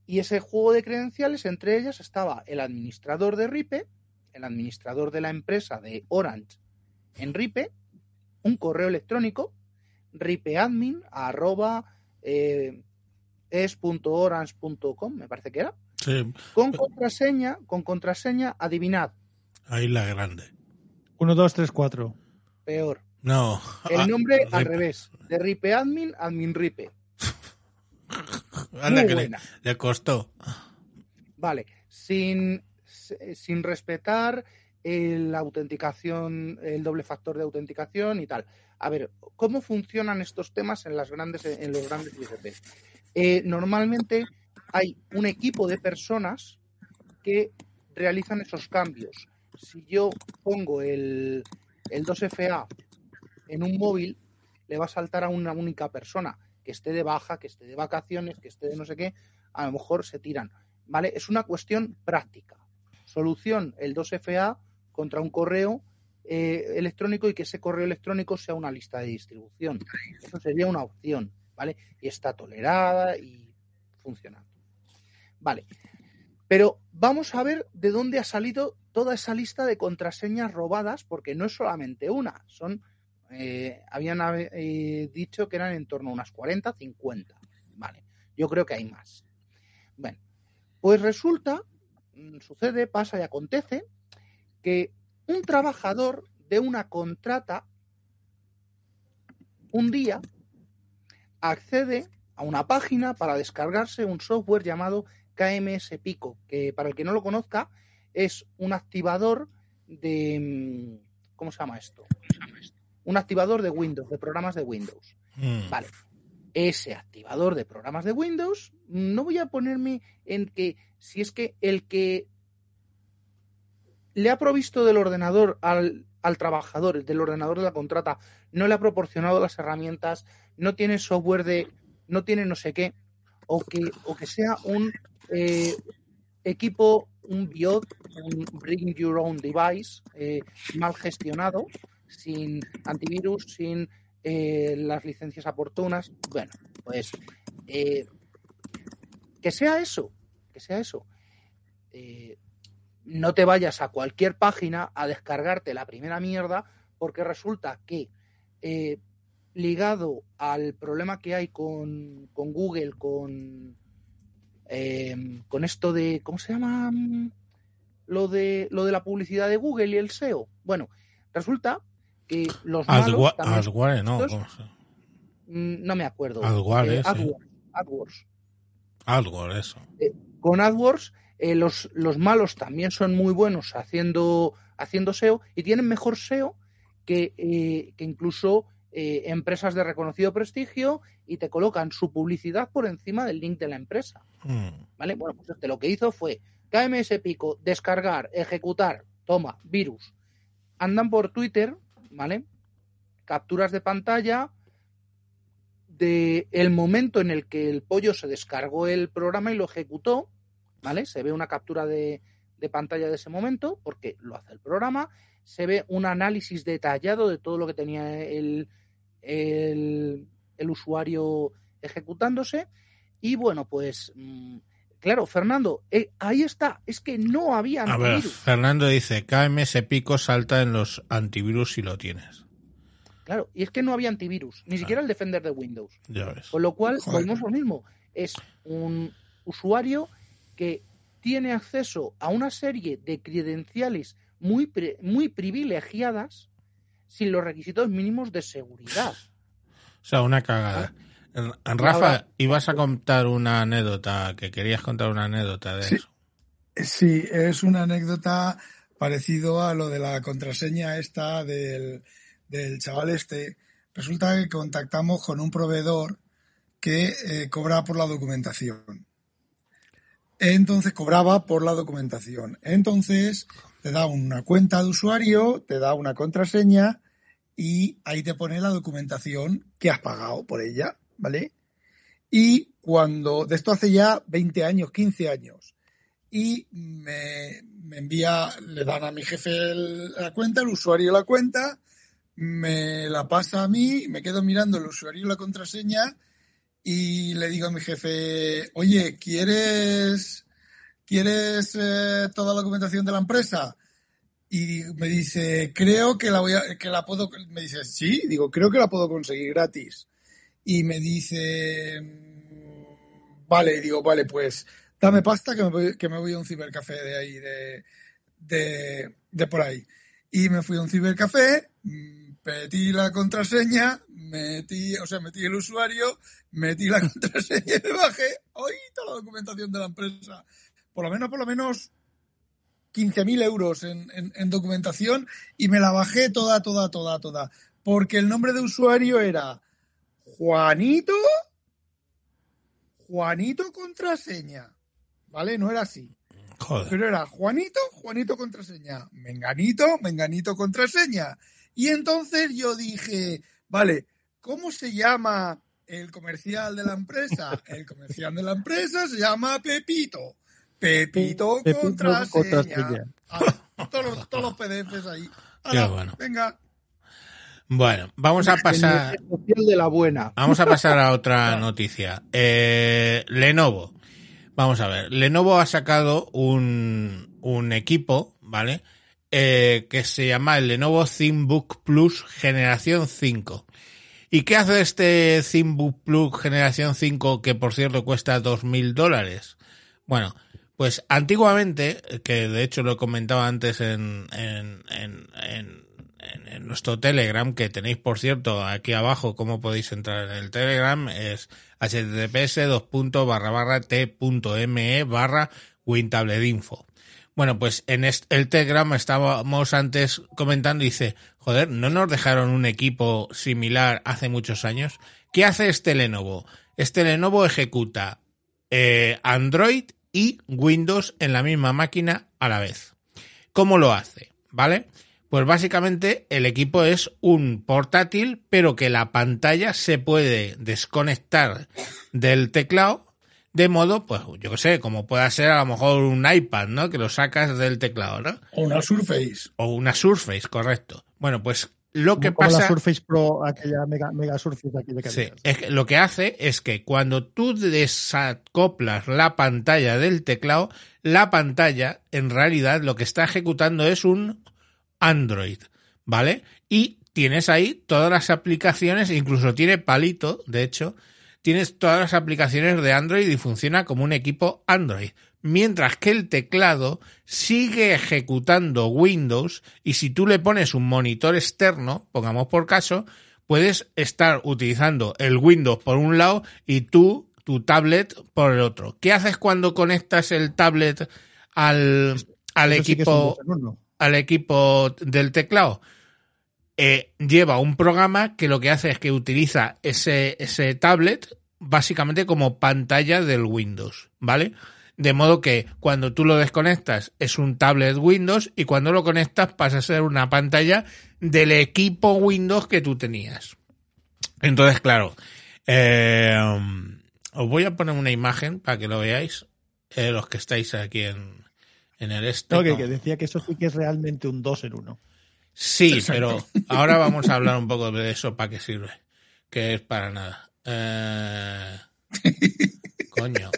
Y ese juego de credenciales, entre ellas estaba el administrador de RIPE, el administrador de la empresa de Orange en RIPE, un correo electrónico, ripeadmin eh, me parece que era, sí. con contraseña, con contraseña, adivinad. Ahí la grande. 1, 2, 3, 4. Peor. No. El nombre Ah, al ripe. revés, de ripeadmin, admin ripe. Anda Muy que le, buena. le costó. Vale, sin, sin respetar la autenticación, el doble factor de autenticación y tal. A ver, ¿cómo funcionan estos temas en las grandes, en los grandes IGP? Eh, normalmente hay un equipo de personas que realizan esos cambios. Si yo pongo el, el 2FA en un móvil, le va a saltar a una única persona que esté de baja, que esté de vacaciones, que esté de no sé qué, a lo mejor se tiran. ¿Vale? Es una cuestión práctica. Solución, el 2FA contra un correo eh, electrónico y que ese correo electrónico sea una lista de distribución. Eso sería una opción, ¿vale? Y está tolerada y funcionando. Vale. Pero vamos a ver de dónde ha salido toda esa lista de contraseñas robadas, porque no es solamente una, son, eh, habían eh, dicho que eran en torno a unas 40, 50. Vale. Yo creo que hay más. Bueno, pues resulta, sucede, pasa y acontece que un trabajador de una contrata un día accede a una página para descargarse un software llamado KMS Pico, que para el que no lo conozca es un activador de... ¿Cómo se llama esto? Un activador de Windows, de programas de Windows. Mm. Vale. Ese activador de programas de Windows, no voy a ponerme en que si es que el que le ha provisto del ordenador al, al trabajador, del ordenador de la contrata, no le ha proporcionado las herramientas, no tiene software de, no tiene no sé qué, o que, o que sea un eh, equipo, un BIOD, un Bring Your Own Device, eh, mal gestionado, sin antivirus, sin eh, las licencias oportunas. Bueno, pues que sea eso, que sea eso. No te vayas a cualquier página a descargarte la primera mierda porque resulta que ligado al problema que hay con, con Google, con, eh, con esto de, ¿cómo se llama? Mm, Lo de, lo de la publicidad de Google y el SEO. Bueno, resulta que los malos no, estos- ¿cómo se- Mm, no me acuerdo. Adware, Eh. AdWords, AdWords. Adware, eso. Con AdWords, eh, los, los malos también son muy buenos haciendo, haciendo SEO y tienen mejor SEO que, eh, que incluso eh, empresas de reconocido prestigio y te colocan su publicidad por encima del link de la empresa. Mm. ¿Vale? Bueno, pues este lo que hizo fue KMS Pico, descargar, ejecutar, toma, virus. Andan por Twitter, ¿vale? Capturas de pantalla de el momento en el que el pollo se descargó el programa y lo ejecutó, ¿vale? Se ve una captura de, de pantalla de ese momento, porque lo hace el programa, se ve un análisis detallado de todo lo que tenía el, el, el usuario ejecutándose. Y bueno, pues mm, claro, Fernando, eh, ahí está, es que no había A ver, antivirus. Fernando dice, KMS Pico salta en los antivirus si lo tienes. Claro, y es que no había antivirus, ni siquiera el Defender de Windows. Ya ves. Con lo cual, volvemos lo mismo. Es un usuario que tiene acceso a una serie de credenciales muy, muy privilegiadas sin los requisitos mínimos de seguridad. O sea, una cagada. Ah. Rafa, Ahora- ibas a contar una anécdota, que querías contar una anécdota de Sí. eso. Sí, es una anécdota parecido a lo de la contraseña esta del, del chaval este. Resulta que contactamos con un proveedor que eh, cobra por la documentación. Entonces cobraba por la documentación. Entonces te da una cuenta de usuario, te da una contraseña y ahí te pone la documentación que has pagado por ella, ¿vale? Y cuando, de esto hace ya 20 años, 15 años, y me, me envía, le dan a mi jefe la cuenta, el usuario la cuenta, me la pasa a mí, me quedo mirando el usuario y la contraseña y le digo a mi jefe, oye, ¿quieres, quieres eh, toda la documentación de la empresa? Y me dice, creo que la voy a, que la puedo, me dice, sí, digo, creo que la puedo conseguir gratis. Y me dice, mm, vale, digo, vale, pues dame pasta que me voy, a un cibercafé de ahí, de, de, de por ahí. Y me fui a un cibercafé, mm, metí la contraseña, metí, o sea, metí el usuario, metí la contraseña y me bajé, hoy toda la documentación de la empresa. Por lo menos, por lo menos 15.000 euros en, en, en documentación y me la bajé toda, toda, toda, toda. Porque el nombre de usuario era Juanito, Juanito contraseña. ¿Vale? No era así. Joder. Pero era Juanito, Juanito contraseña. Menganito, Menganito contraseña. Y entonces yo dije, vale, ¿cómo se llama el comercial de la empresa? El comercial de la empresa se llama Pepito. Pepito, Pepito contraseña. contraseña. Ah, todos, los, todos los PDFs ahí. Qué Ala, bueno. Venga. Bueno, vamos a pasar. El social de la buena. Vamos a pasar a otra noticia. Eh, Lenovo. Vamos a ver. Lenovo ha sacado un, un equipo, ¿vale? Eh, que se llama el Lenovo ThinkBook Plus Generación 5. ¿Y qué hace este ThinkBook Plus Generación 5 que por cierto cuesta 2.000 dólares? Bueno, pues antiguamente, que de hecho lo he comentado antes en, en, en, en, en- nuestro Telegram, que tenéis por cierto aquí abajo cómo podéis entrar en el Telegram, es https dos puntos barra barra t.me barra wintabledinfo. Bueno, pues en el Telegram estábamos antes comentando y dice, joder, ¿no nos dejaron un equipo similar hace muchos años? ¿Qué hace este Lenovo? Este Lenovo ejecuta eh, Android y Windows en la misma máquina a la vez. ¿Cómo lo hace? ¿Vale? Pues básicamente el equipo es un portátil, pero que la pantalla se puede desconectar del teclado, de modo, pues yo que sé, como pueda ser a lo mejor un iPad, ¿no? Que lo sacas del teclado, ¿no? O una Surface. O una Surface, correcto. Bueno, pues lo que Como la. Surface Pro, aquella mega, mega Surface Sí, había. es que lo que hace es que cuando tú desacoplas la pantalla del teclado, la pantalla en realidad lo que está ejecutando es un Android, ¿vale? Y tienes ahí todas las aplicaciones, incluso tiene palito, de hecho, tienes todas las aplicaciones de Android y funciona como un equipo Android. Mientras que el teclado sigue ejecutando Windows y si tú le pones un monitor externo, pongamos por caso, puedes estar utilizando el Windows por un lado y tú, tu tablet, por el otro. ¿Qué haces cuando conectas el tablet al, al sí equipo, al equipo del teclado? Eh, lleva un programa que lo que hace es que utiliza ese, ese tablet básicamente como pantalla del Windows, ¿vale? De modo que cuando tú lo desconectas es un tablet Windows y cuando lo conectas pasa a ser una pantalla del equipo Windows que tú tenías. Entonces, claro, eh, os voy a poner una imagen para que lo veáis, eh, los que estáis aquí en, en el este. No, que, decía que eso sí que es realmente un 2 en 1. Sí, Exacto. pero ahora vamos a hablar un poco de eso para qué sirve. Que es para nada. Eh, coño,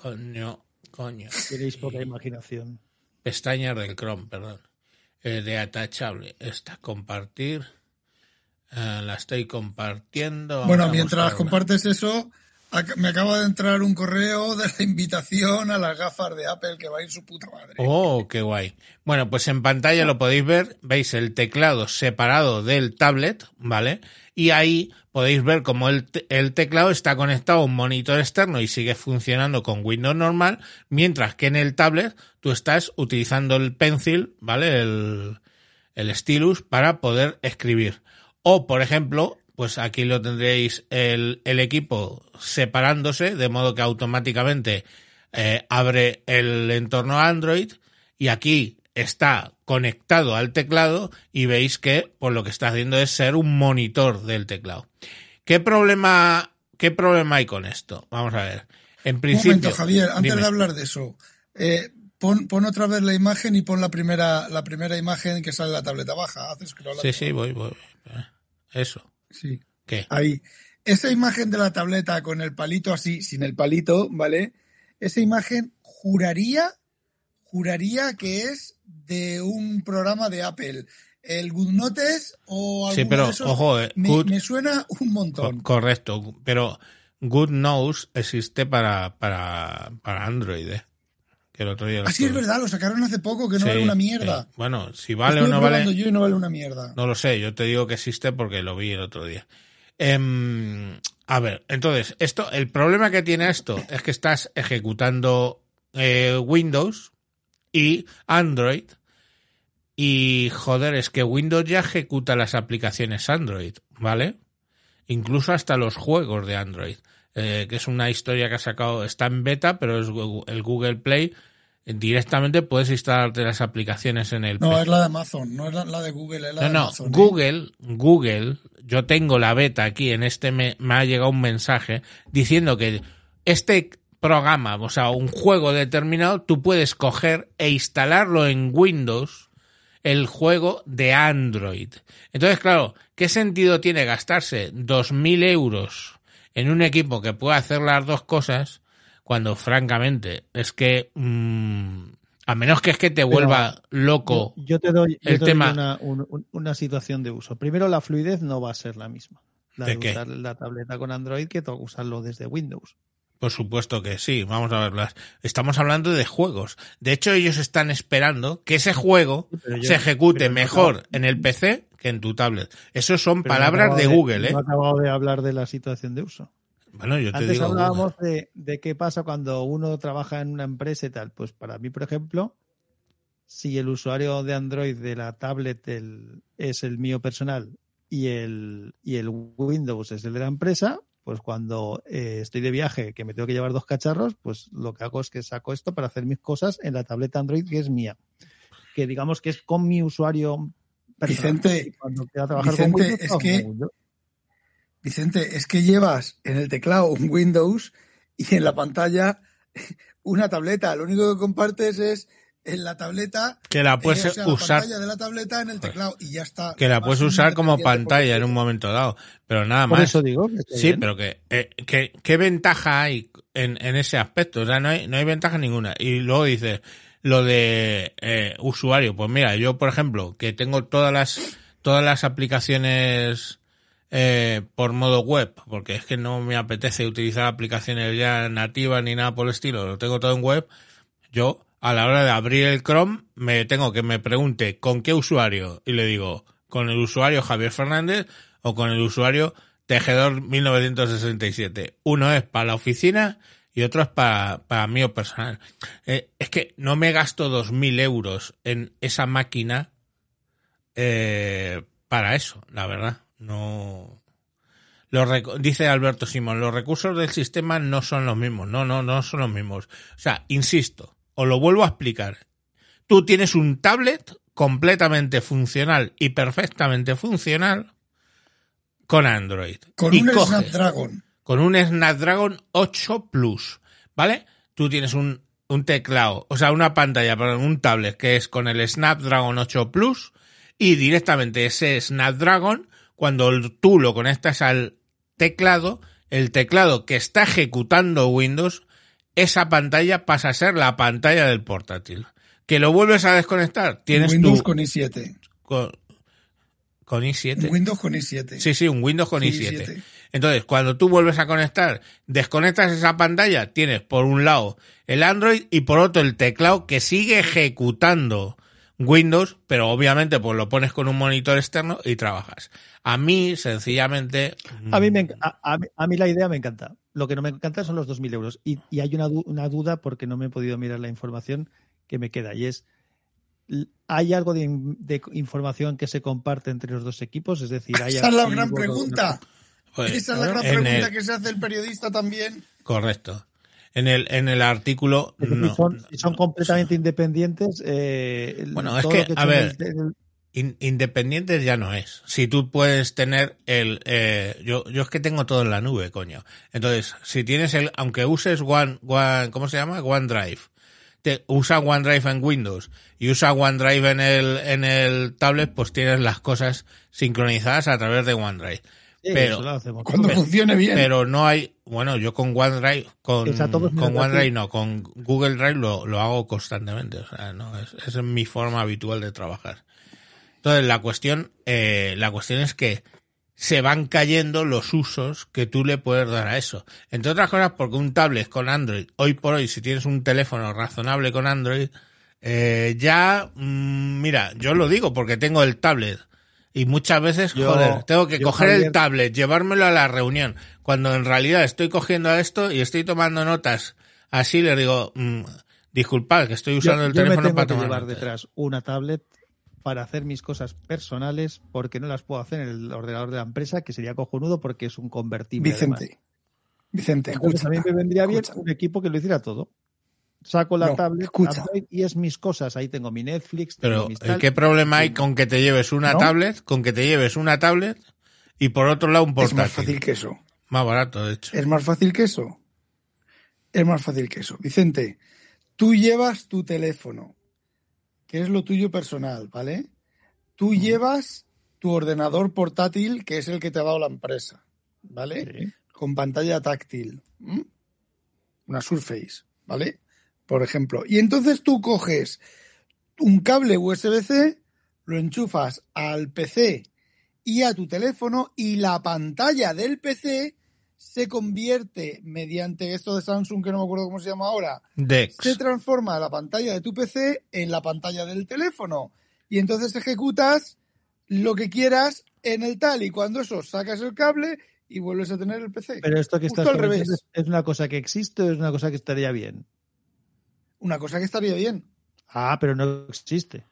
coño, coño. Tenéis poca imaginación. Pestañas del Chrome, perdón. Eh, de atachable. Esta compartir. Eh, la estoy compartiendo. Bueno, mientras compartes eso, me acaba de entrar un correo de la invitación a las gafas de Apple que va a ir su puta madre. Oh, qué guay. Bueno, pues en pantalla lo podéis ver, veis el teclado separado del tablet, ¿vale? Y ahí podéis ver cómo el, te- el teclado está conectado a un monitor externo y sigue funcionando con Windows normal, mientras que en el tablet tú estás utilizando el pencil, ¿vale? El, el stylus para poder escribir. O, por ejemplo, pues aquí lo tendréis el, el equipo separándose, de modo que automáticamente eh, abre el entorno Android y aquí está conectado al teclado y veis que pues lo que está haciendo es ser un monitor del teclado. ¿Qué problema, qué problema hay con esto? Vamos a ver. En Un principio, momento, Javier, antes dime. de hablar de eso, eh, pon, pon otra vez la imagen y pon la primera, la primera imagen que sale en la tableta baja. Haces Sí, sí, voy. voy. Eso. Sí, ¿Qué? ahí. Esa imagen de la tableta con el palito así, sin el palito, ¿vale? Esa imagen juraría, juraría que es de un programa de Apple. El GoodNotes o algo Sí, pero de esos ojo, eh, me, Good- me suena un Co- montón. correcto, pero Good existe para, para, para Android, ¿eh? Que el otro día Así es estuve- verdad, lo sacaron hace poco, que no Sí, vale una mierda. sí. Bueno, si vale Estuve o no vale, yo y no vale una mierda. no lo sé. Yo te digo que existe porque lo vi el otro día. Em, a ver, entonces, esto, el problema que tiene esto es que estás ejecutando eh, Windows y Android. Y joder, es que Windows ya ejecuta las aplicaciones Android, ¿vale? Incluso hasta los juegos de Android. eh, que es una historia que ha sacado, está en beta, pero es el Google Play. Directamente puedes instalarte las aplicaciones en el No, PC. es la de Amazon, no es la, la de Google, es la No, de no, Amazon. ¿eh? Google, Google, yo tengo la beta aquí, en este me, me ha llegado un mensaje diciendo que este programa, o sea, un juego determinado, tú puedes coger e instalarlo en Windows, el juego de Android. Entonces, claro, ¿qué sentido tiene gastarse 2.000 euros en un equipo que pueda hacer las dos cosas cuando, francamente, es que... mm, a menos que es que te vuelva loco. Yo, yo te doy, yo el te doy tema- una, un- un- una situación de uso. Primero, la fluidez no va a ser la misma. La ¿De usar la tableta con Android que usarlo desde Windows. Por supuesto que sí, vamos a verlas. Estamos hablando de juegos. De hecho, ellos están esperando que ese juego yo- se ejecute no mejor en el PC que en tu tablet. Eso son palabras de Google, ¿eh? No he acabado de hablar de la situación de uso. Bueno, yo te Antes digo. Hablábamos de, de qué pasa cuando uno trabaja en una empresa y tal. Pues para mí, por ejemplo, si el usuario de Android de la tablet es el mío personal y el, y el Windows es el de la empresa, pues cuando eh, estoy de viaje, que me tengo que llevar dos cacharros, pues lo que hago es que saco esto para hacer mis cosas en la tableta Android que es mía. Que digamos que es con mi usuario personal. Vicente, Y cuando quiera trabajar Vicente, con Windows, es que-. Vicente, es que llevas en el teclado un Windows y en la pantalla una tableta. Lo único que compartes es en la tableta. Que la eh, puedes o sea, la usar- pantalla de la tableta en el teclado y ya está. que la puedes usar como por pantalla en un momento dado, pero nada Por más. eso digo que Sí, bien. pero que, eh, que- ¿qué ventaja hay en, en ese aspecto? O sea, no hay, no hay ventaja ninguna. Y luego dices, lo de eh, usuario, pues mira, yo por ejemplo, que tengo todas las, todas las aplicaciones eh, por modo web, porque es que no me apetece utilizar aplicaciones ya nativas ni nada por el estilo, lo tengo todo en web, yo a la hora de abrir el Chrome me tengo que me pregunte con qué usuario y le digo con el usuario Javier Fernández o con el usuario Tejedor 1967. Uno es para la oficina y otro es para, para mí personal. Eh, es que no me gasto 2.000 euros en esa máquina eh, para eso, la verdad. No. Los dice Alberto Simón, los recursos del sistema no son los mismos. No, no, no son los mismos. O sea, insisto, os lo vuelvo a explicar. Tú tienes un tablet completamente funcional y perfectamente funcional con Android. Con y un coges Snapdragon. con un Snapdragon 8 Plus, ¿vale? Tú tienes un, un teclado, o sea, una pantalla para un tablet que es con el Snapdragon 8 Plus y directamente ese Snapdragon, cuando tú lo conectas al teclado, el teclado que está ejecutando Windows, esa pantalla pasa a ser la pantalla del portátil. Que lo vuelves a desconectar, tienes Windows tu con i7. con, con i7. Windows con i7. Sí, sí, un Windows con Sí, i7. i7. Entonces, cuando tú vuelves a conectar, desconectas esa pantalla, tienes por un lado el Android y por otro el teclado que sigue ejecutando Windows, pero obviamente pues lo pones con un monitor externo y trabajas. A mí, sencillamente... A mí, me, mm, enc- a, a mí- a mí la idea me encanta. Lo que no me encanta son los 2.000 euros. Y, y hay una, du- una duda porque no me he podido mirar la información que me queda. Y es, ¿hay algo de, in- de información que se comparte entre los dos equipos? Es decir, ¿hay Esa es la gran pregunta. pues, Esa es la gran pregunta el- que se hace el periodista también. Correcto. En el, en el artículo... No. son, completamente independientes. eh, Bueno, es que, a ver, el- el- In- independientes ya no es. Si tú puedes tener el, eh, yo, yo es que tengo todo en la nube, coño. Entonces, si tienes el, aunque uses One, One, ¿cómo se llama? OneDrive. Te, usa OneDrive en Windows y usa OneDrive en el, en el tablet, pues tienes las cosas sincronizadas a través de OneDrive. Sí, pero- eso lo hacemos Cuando funcione bien. Pero no hay, bueno, yo con OneDrive, con, con OneDrive no, con Google Drive lo, lo hago constantemente. O sea, no, es, esa es mi forma habitual de trabajar. Entonces, la cuestión, eh, la cuestión es que se van cayendo los usos que tú le puedes dar a eso. Entre otras cosas, porque un tablet con Android, hoy por hoy, si tienes un teléfono razonable con Android, eh, ya, mm, mira, yo lo digo porque tengo el tablet. Y muchas veces, Yo- joder, tengo que coger el tablet, llevármelo a la reunión. Cuando en realidad estoy cogiendo esto y estoy tomando notas así, le digo, mm, disculpad, que estoy usando yo, el yo me teléfono tengo para que tomar llevar notas. detrás una tablet para hacer mis cosas personales porque no las puedo hacer en el ordenador de la empresa, que sería cojonudo porque es un convertible. además. Vicente. Vicente, Entonces escucha. a mí me vendría bien escucha. un equipo que lo hiciera todo. Saco la No, tablet escucha. Y es mis cosas. Ahí tengo mi Netflix, tengo Pero, mis ¿eh, tal. ¿qué problema hay con que te lleves una ¿No? tablet, con que te lleves una tablet y por otro lado un Es portátil? más fácil que eso. Más barato, de hecho. Es más fácil que eso. Es más fácil que eso. Vicente, tú llevas tu teléfono, que es lo tuyo personal, ¿vale? Tú llevas tu ordenador portátil, que es el que te ha dado la empresa, ¿vale? Sí. Con pantalla táctil. Una Surface, ¿vale? Por ejemplo. Y entonces tú coges un cable USB-C, lo enchufas al PC y a tu teléfono y la pantalla del PC se convierte mediante esto de Samsung que no me acuerdo cómo se llama ahora, Dex. se transforma la pantalla de tu PC en la pantalla del teléfono y entonces ejecutas lo que quieras en el tal y cuando eso sacas el cable y vuelves a tener el PC. Pero esto que Justo estás al revés. es una cosa que existe o es una cosa que estaría bien. Una cosa que estaría bien, Ah, pero no existe.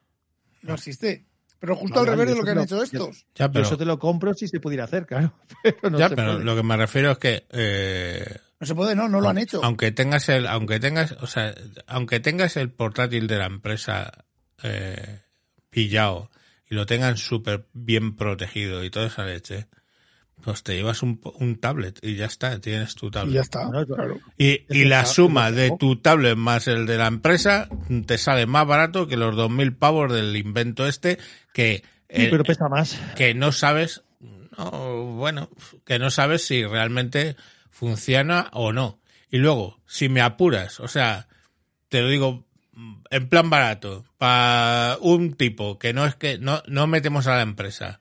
no existe. Pero justo al revés de lo que han no- hecho estos. Ya, Yo pero, eso te lo compro si se pudiera hacer, claro. Pero no ya, se pero puede. lo que me refiero es que eh, No se puede, no, no lo han hecho. aunque tengas el, aunque tengas, o sea, aunque tengas el portátil de la empresa eh, pillado y lo tengan súper bien protegido y toda esa leche, pues te llevas un, un tablet y ya está, tienes tu Y tablet. ya está. Claro. Y, y la está- suma de tu tablet más el de la empresa te sale más barato que los 2.000 pavos del invento este que, Sí, eh, pero pesa más. que no sabes, no, bueno, que no sabes si realmente funciona o no. Y luego, si me apuras, o sea, te lo digo en plan barato, para un tipo que no es que no, no metemos a la empresa,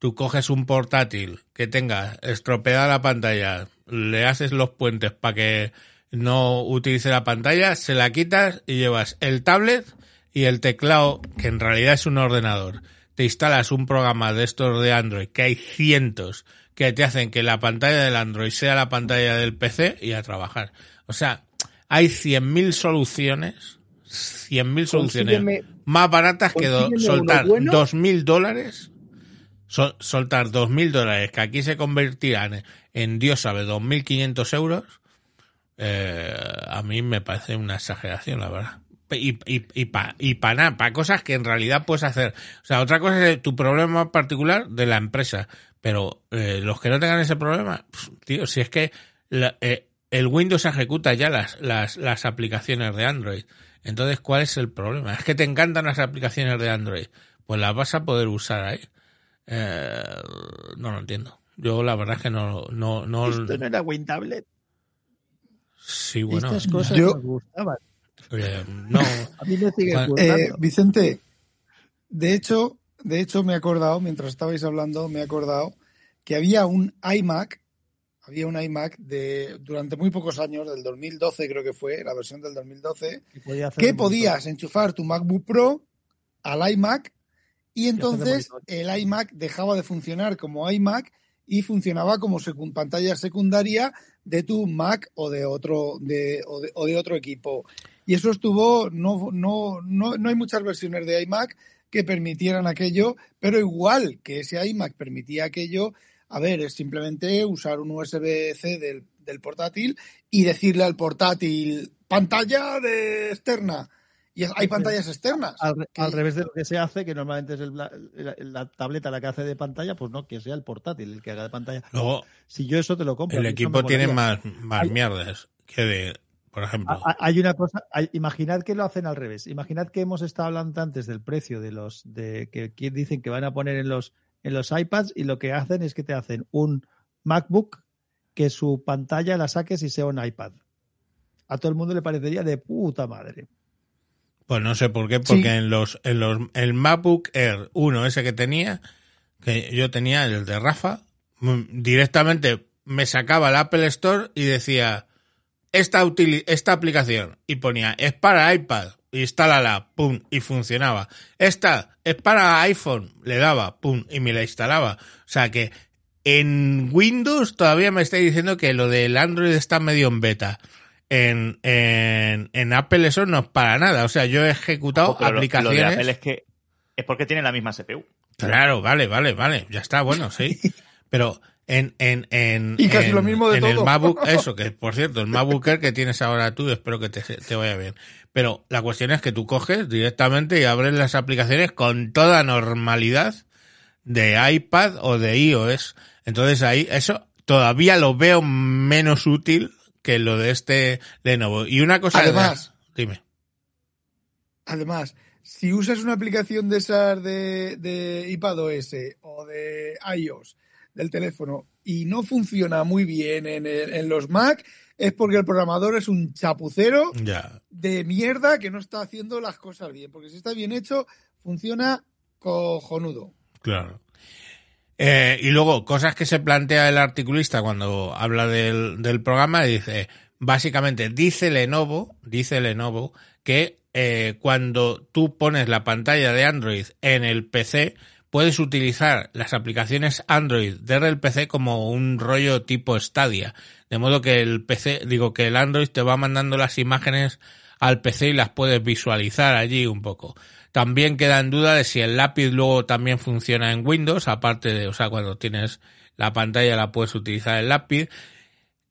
tú coges un portátil que tenga estropeada la pantalla, le haces los puentes para que no utilice la pantalla, se la quitas y llevas el tablet y el teclado, que en realidad es un ordenador. Te instalas un programa de estos de Android, que hay cientos, que te hacen que la pantalla del Android sea la pantalla del PC y a trabajar. O sea, hay 100.000 soluciones, 100.000 soluciones más baratas que soltar bueno. 2.000 dólares sol- soltar 2.000 dólares, que aquí se convertirán en, Dios sabe, 2.500 euros, eh, a mí me parece una exageración, la verdad. Y, y, y para y nada, para cosas que en realidad puedes hacer. O sea, otra cosa es tu problema particular de la empresa. Pero eh, los que no tengan ese problema, tío, si es que la- eh, el Windows ejecuta ya las, las, las aplicaciones de Android. Entonces, ¿cuál es el problema? Es que te encantan las aplicaciones de Android. Pues las vas a poder usar ahí. Eh, no lo entiendo. Yo la verdad es que no, no, no, Esto no era WinTablet. sí, bueno, Estas cosas yo- gustaban. eh, no, A mí me sigue Bueno. Eh, Vicente, de hecho, de hecho me he acordado, mientras estabais hablando, me he acordado que había un iMac, había un iMac de durante muy pocos años, del 2012 creo que fue, la versión del 2012, que podía que podías enchufar tu MacBook Pro al iMac y entonces el iMac dejaba de funcionar como iMac y funcionaba como pantalla secundaria de tu Mac o de otro de, o de, o de otro equipo. Y eso estuvo, no, no, no, no hay muchas versiones de iMac que permitieran aquello, pero igual que ese iMac permitía aquello, a ver, es simplemente usar un USB-C del, del portátil y decirle al portátil pantalla de externa. Y hay pantallas externas. Al, re- que- al revés de lo que se hace, que normalmente es el la, la tableta la que hace de pantalla, pues no, que sea el portátil el que haga de pantalla. luego Si yo eso te lo compro. el equipo tiene más, más Hay- mierdas que de, por ejemplo. Ha- ha- Hay una cosa, hay- imaginad que lo hacen al revés. Imaginad que hemos estado hablando antes del precio de los de que, que dicen que van a poner en los en los iPads y lo que hacen es que te hacen un MacBook que su pantalla la saques y sea un iPad. A todo el mundo le parecería de puta madre. Pues no sé por qué, porque Sí. en los, en los, el MacBook Air 1 ese que tenía, que yo tenía el de Rafa, mm, directamente me sacaba el Apple Store y decía, esta, esta aplicación, y ponía, es para iPad, instálala, pum, y funcionaba. Esta es para iPhone, le daba, pum, y me la instalaba. O sea que en Windows todavía me estáis diciendo que lo del Android está medio en beta. En, en, en Apple eso no es para nada. O sea, yo he ejecutado Ojo, pero lo- aplicaciones. Lo, de Apple es que es porque tiene la misma CPU. Claro, vale, vale, vale. Ya está, bueno, sí. Pero en, en, en, Y casi en- lo mismo de en el. MacBook, eso, que por cierto, el MacBook Air que tienes ahora tú, espero que te, te vaya bien. Pero la cuestión es que tú coges directamente y abres las aplicaciones con toda normalidad de iPad o de iOS. Entonces ahí, eso todavía lo veo menos útil que lo de este Lenovo. Y una cosa Además- dime. Además, si usas una aplicación de esas de, de iPadOS o de iOS del teléfono y no funciona muy bien en, el- en los Mac, es porque el programador es un chapucero de mierda que no está haciendo las cosas bien. Porque si está bien hecho, funciona cojonudo. Claro. Eh, y luego, cosas que se plantea el articulista cuando habla del, del programa, dice, básicamente, dice Lenovo, dice Lenovo, que eh, cuando tú pones la pantalla de Android en el PC, puedes utilizar las aplicaciones Android desde el PC como un rollo tipo Stadia. De modo que el PC, digo que el Android te va mandando las imágenes al PC y las puedes visualizar allí un poco. También queda en duda de si el lápiz luego también funciona en Windows, aparte de, o sea, cuando tienes la pantalla la puedes utilizar el lápiz.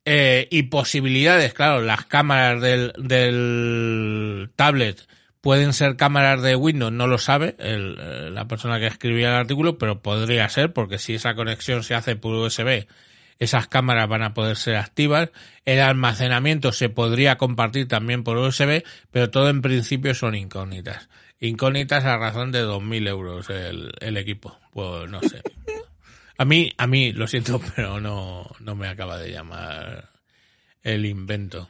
Eh, y posibilidades, claro, las cámaras del, tablet Pueden ser cámaras de Windows, no lo sabe el, eh, la persona que escribía el artículo, pero podría ser, porque si esa conexión se hace por USB, esas cámaras van a poder ser activas. El almacenamiento se podría compartir también por USB, pero todo en principio son incógnitas. Incógnitas a razón de 2.000 euros el, el equipo. Pues no sé. A mí, a mí, lo siento, pero no, no me acaba de llamar el invento.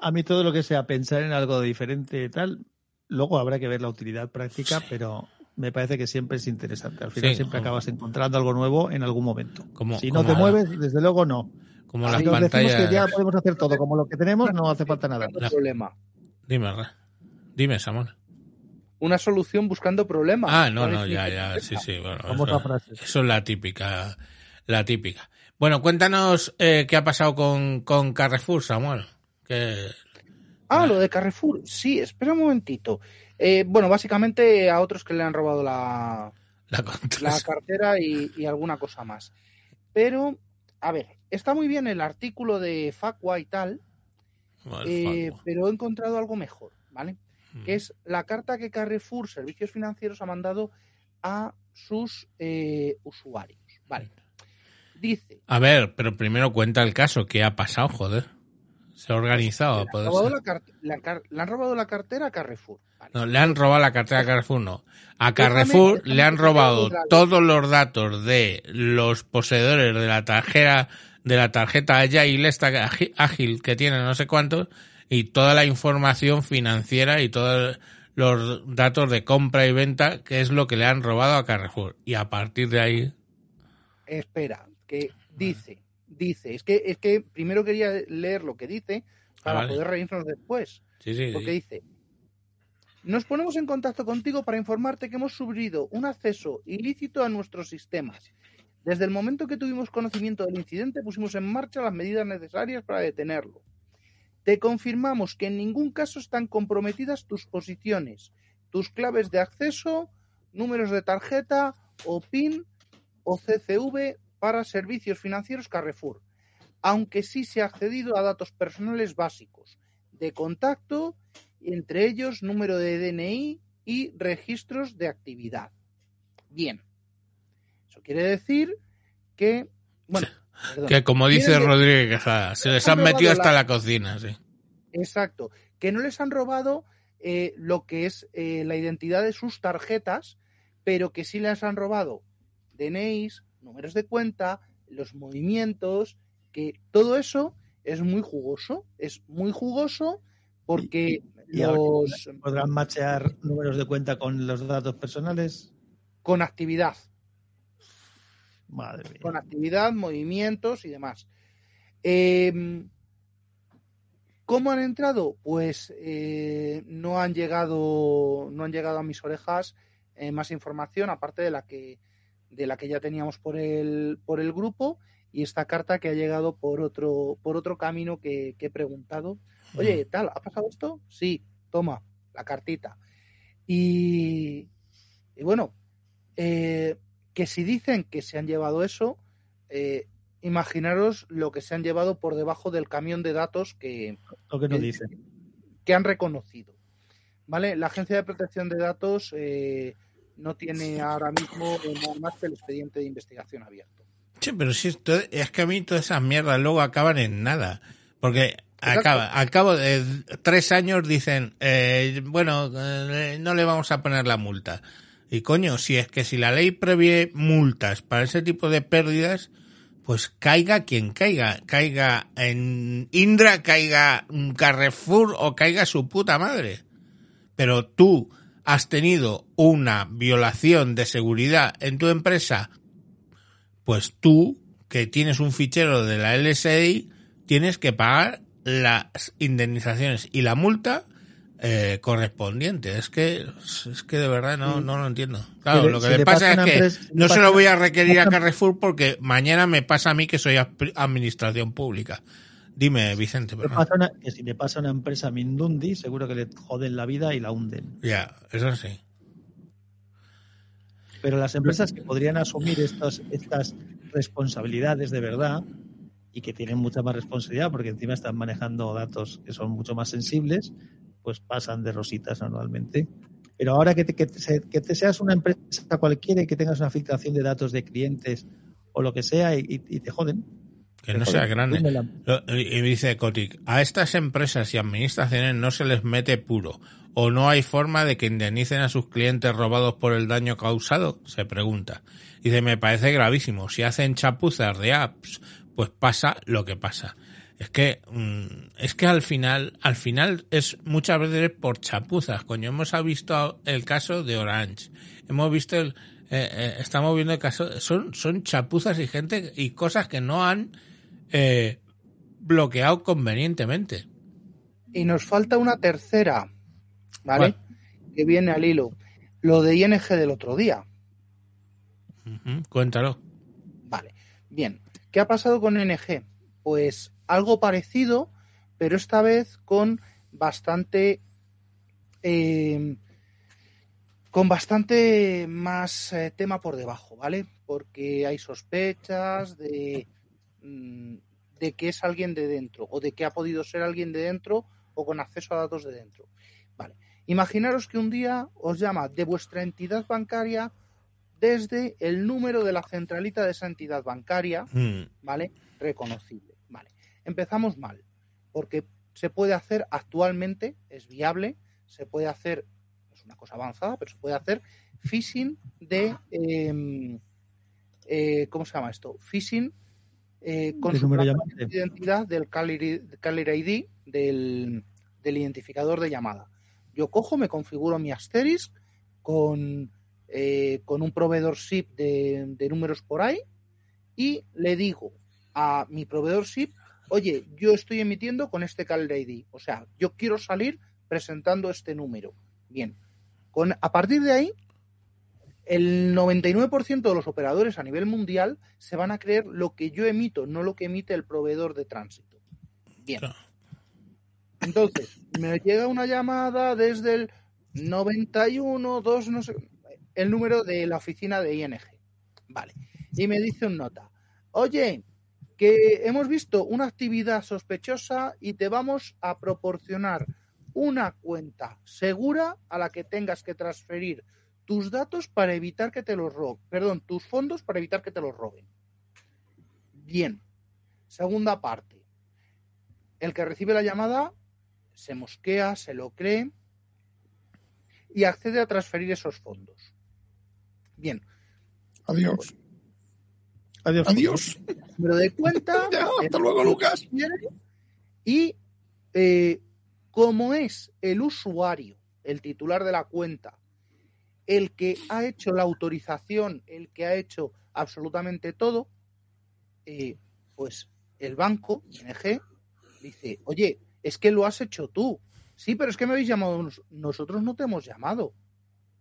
A mí todo lo que sea pensar en algo diferente y tal, luego habrá que ver la utilidad práctica, pero me parece que siempre es interesante. Al final Sí, siempre como- acabas encontrando algo nuevo en algún momento. Como, si no como- te mueves, desde luego no. Como Si las nos decimos pantallas. que ya podemos hacer todo como lo que tenemos, no hace falta nada. Buscando problema. Dime, Ra. Dime, Samuel. Una solución buscando problemas. Ah, no, ¿Cuál no, ya, ya, sí, sí, bueno. Eso, es la típica, la típica. Bueno, cuéntanos eh, qué ha pasado con, con Carrefour, Samuel. Que, Ah, lo de Carrefour. Sí, espera un momentito. Eh, bueno, básicamente a otros que le han robado la, la cartera y, y alguna cosa más. Pero, a ver, está muy bien el artículo de Facua y tal, eh, pero he encontrado algo mejor, ¿vale? Mm. Que es la carta que Carrefour Servicios Financieros ha mandado a sus eh, usuarios, ¿vale? Dice, A ver, pero primero cuenta el caso. ¿Qué ha pasado, joder? Se ha organizado. le han, robado la le han robado la cartera a Carrefour. ¿vale? No, le han robado la cartera a Carrefour, no. A Carrefour le han robado todos los datos de los poseedores de la tarjeta, de la tarjeta Agile, esta ágil que tiene no sé cuántos, y toda la información financiera y todos los datos de compra y venta, que es lo que le han robado a Carrefour. Y a partir de ahí, Espera, que dice, dice, es que, es que primero quería leer lo que dice para Ah, vale. poder reírnos después. sí, sí, Porque sí. dice, nos ponemos en contacto contigo para informarte que hemos sufrido un acceso ilícito a nuestros sistemas. Desde el momento que tuvimos conocimiento del incidente, pusimos en marcha las medidas necesarias para detenerlo. Te confirmamos que en ningún caso están comprometidas tus posiciones, tus claves de acceso, números de tarjeta o PIN o CCV para servicios financieros Carrefour, aunque sí se ha accedido a datos personales básicos de contacto, entre ellos número de DNI y registros de actividad. Bien. Eso quiere decir que, bueno, perdón. Que como dice Rodríguez Quejada, se les han han metido hasta la- la cocina, sí. Exacto. Que no les han robado eh, lo que es eh, la identidad de sus tarjetas, pero que sí les han robado DNIs, números de cuenta, los movimientos, que todo eso es muy jugoso. Es muy jugoso porque Y los podrán machear números de cuenta con los datos personales. con actividad. Madre mía. con actividad, movimientos y demás. Eh, ¿Cómo han entrado? Pues eh, no han llegado, no han llegado a mis orejas eh, más información, aparte de la que de la que ya teníamos por el, por el grupo, y esta carta que ha llegado por otro, por otro camino que, que he preguntado. Oye, tal, ¿ha pasado esto? Sí, toma, la cartita. Y, y bueno, eh, que si dicen que se han llevado eso, eh, imaginaros lo que se han llevado por debajo del camión de datos que, Lo que dicen. han reconocido. ¿Vale? La Agencia de Protección de Datos eh, no tiene ahora mismo nada más que el expediente de investigación abierto. Sí, pero si esto, es que a mí todas esas mierdas luego acaban en nada. Porque acaba, al cabo de tres años dicen, eh, bueno, eh, no le vamos a poner la multa. Y coño, si es que si la ley prevé multas para ese tipo de pérdidas, pues caiga quien caiga. Caiga en Indra, caiga Carrefour o caiga su puta madre. Pero tú has tenido una violación de seguridad en tu empresa pues tú, que tienes un fichero de la LSI, tienes que pagar las indemnizaciones y la multa eh, correspondiente. Es que, es que de verdad no, no lo entiendo. Claro, Si lo que si le pasa pasa es que empresa- no se lo voy a requerir a Carrefour porque mañana me pasa a mí que soy ad- administración pública. Dime, Vicente, perdón. pasa una- que si le pasa a una empresa Mindundi, seguro que le joden la vida y la hunden. Ya, eso sí. Pero las empresas que podrían asumir estos, estas responsabilidades de verdad y que tienen mucha más responsabilidad porque encima están manejando datos que son mucho más sensibles, pues pasan de rositas normalmente. Pero ahora que te, que te- que te seas una empresa cualquiera y que tengas una filtración de datos de clientes o lo que sea y, te joden. Que no sea grande. La- Y dice Kotick, a estas empresas y administraciones no se les mete puro. ¿O no hay forma de que indemnicen a sus clientes robados por el daño causado? Se pregunta. Dice, me parece gravísimo. Si hacen chapuzas de apps, pues pasa lo que pasa. Es que, mm, es que al final, al final es muchas veces por chapuzas, coño. Hemos visto el caso de Orange. Hemos visto el, eh, eh, estamos viendo el caso, son, son chapuzas y gente y cosas que no han, eh, bloqueado convenientemente. Y nos falta una tercera, ¿vale? ¿Cuál? Que viene al hilo. Lo de ING del otro día. Cuéntalo. Vale. Bien. ¿Qué ha pasado con ING? Pues algo parecido, pero esta vez con bastante. eh, con bastante más eh, tema por debajo, ¿vale? Porque hay sospechas de, mm, de que es alguien de dentro o de que ha podido ser alguien de dentro o con acceso a datos de dentro. Vale. Imaginaros que un día os llama de vuestra entidad bancaria desde el número de la centralita de esa entidad bancaria, Mm, ¿vale? Reconocible. Empezamos mal, porque se puede hacer actualmente, es viable, se puede hacer, es una cosa avanzada, pero se puede hacer phishing de, eh, eh, ¿cómo se llama esto? Phishing eh, con llamante. de identidad del Caller ID, del, del identificador de llamada. Yo cojo, me configuro mi asterisk con, eh, con un proveedor SIP de, de números por ahí y le digo a mi proveedor SIP, oye, yo estoy emitiendo con este Caller ID. O sea, yo quiero salir presentando este número. Bien. Con, a partir de ahí, el 99% de los operadores a nivel mundial se van a creer lo que yo emito, no lo que emite el proveedor de tránsito. Bien. Entonces, me llega una llamada desde el 91, 2, no sé, el número de la oficina de ING. Vale. Y me dice un nota, oye, que hemos visto una actividad sospechosa y te vamos a proporcionar una cuenta segura a la que tengas que transferir tus datos para evitar que te los roben, perdón, tus fondos para evitar que te los roben. Bien. Segunda parte. El que recibe la llamada se mosquea, se lo cree y accede a transferir esos fondos. Bien. Adiós. Adiós. Adiós. Número de cuenta. Ya, hasta luego, Lucas. Y eh, como es el usuario, el titular de la cuenta, el que ha hecho la autorización, el que ha hecho absolutamente todo, eh, pues el banco, ING, dice, oye, es que lo has hecho tú. Sí, pero es que me habéis llamado. nos- Nosotros no te hemos llamado.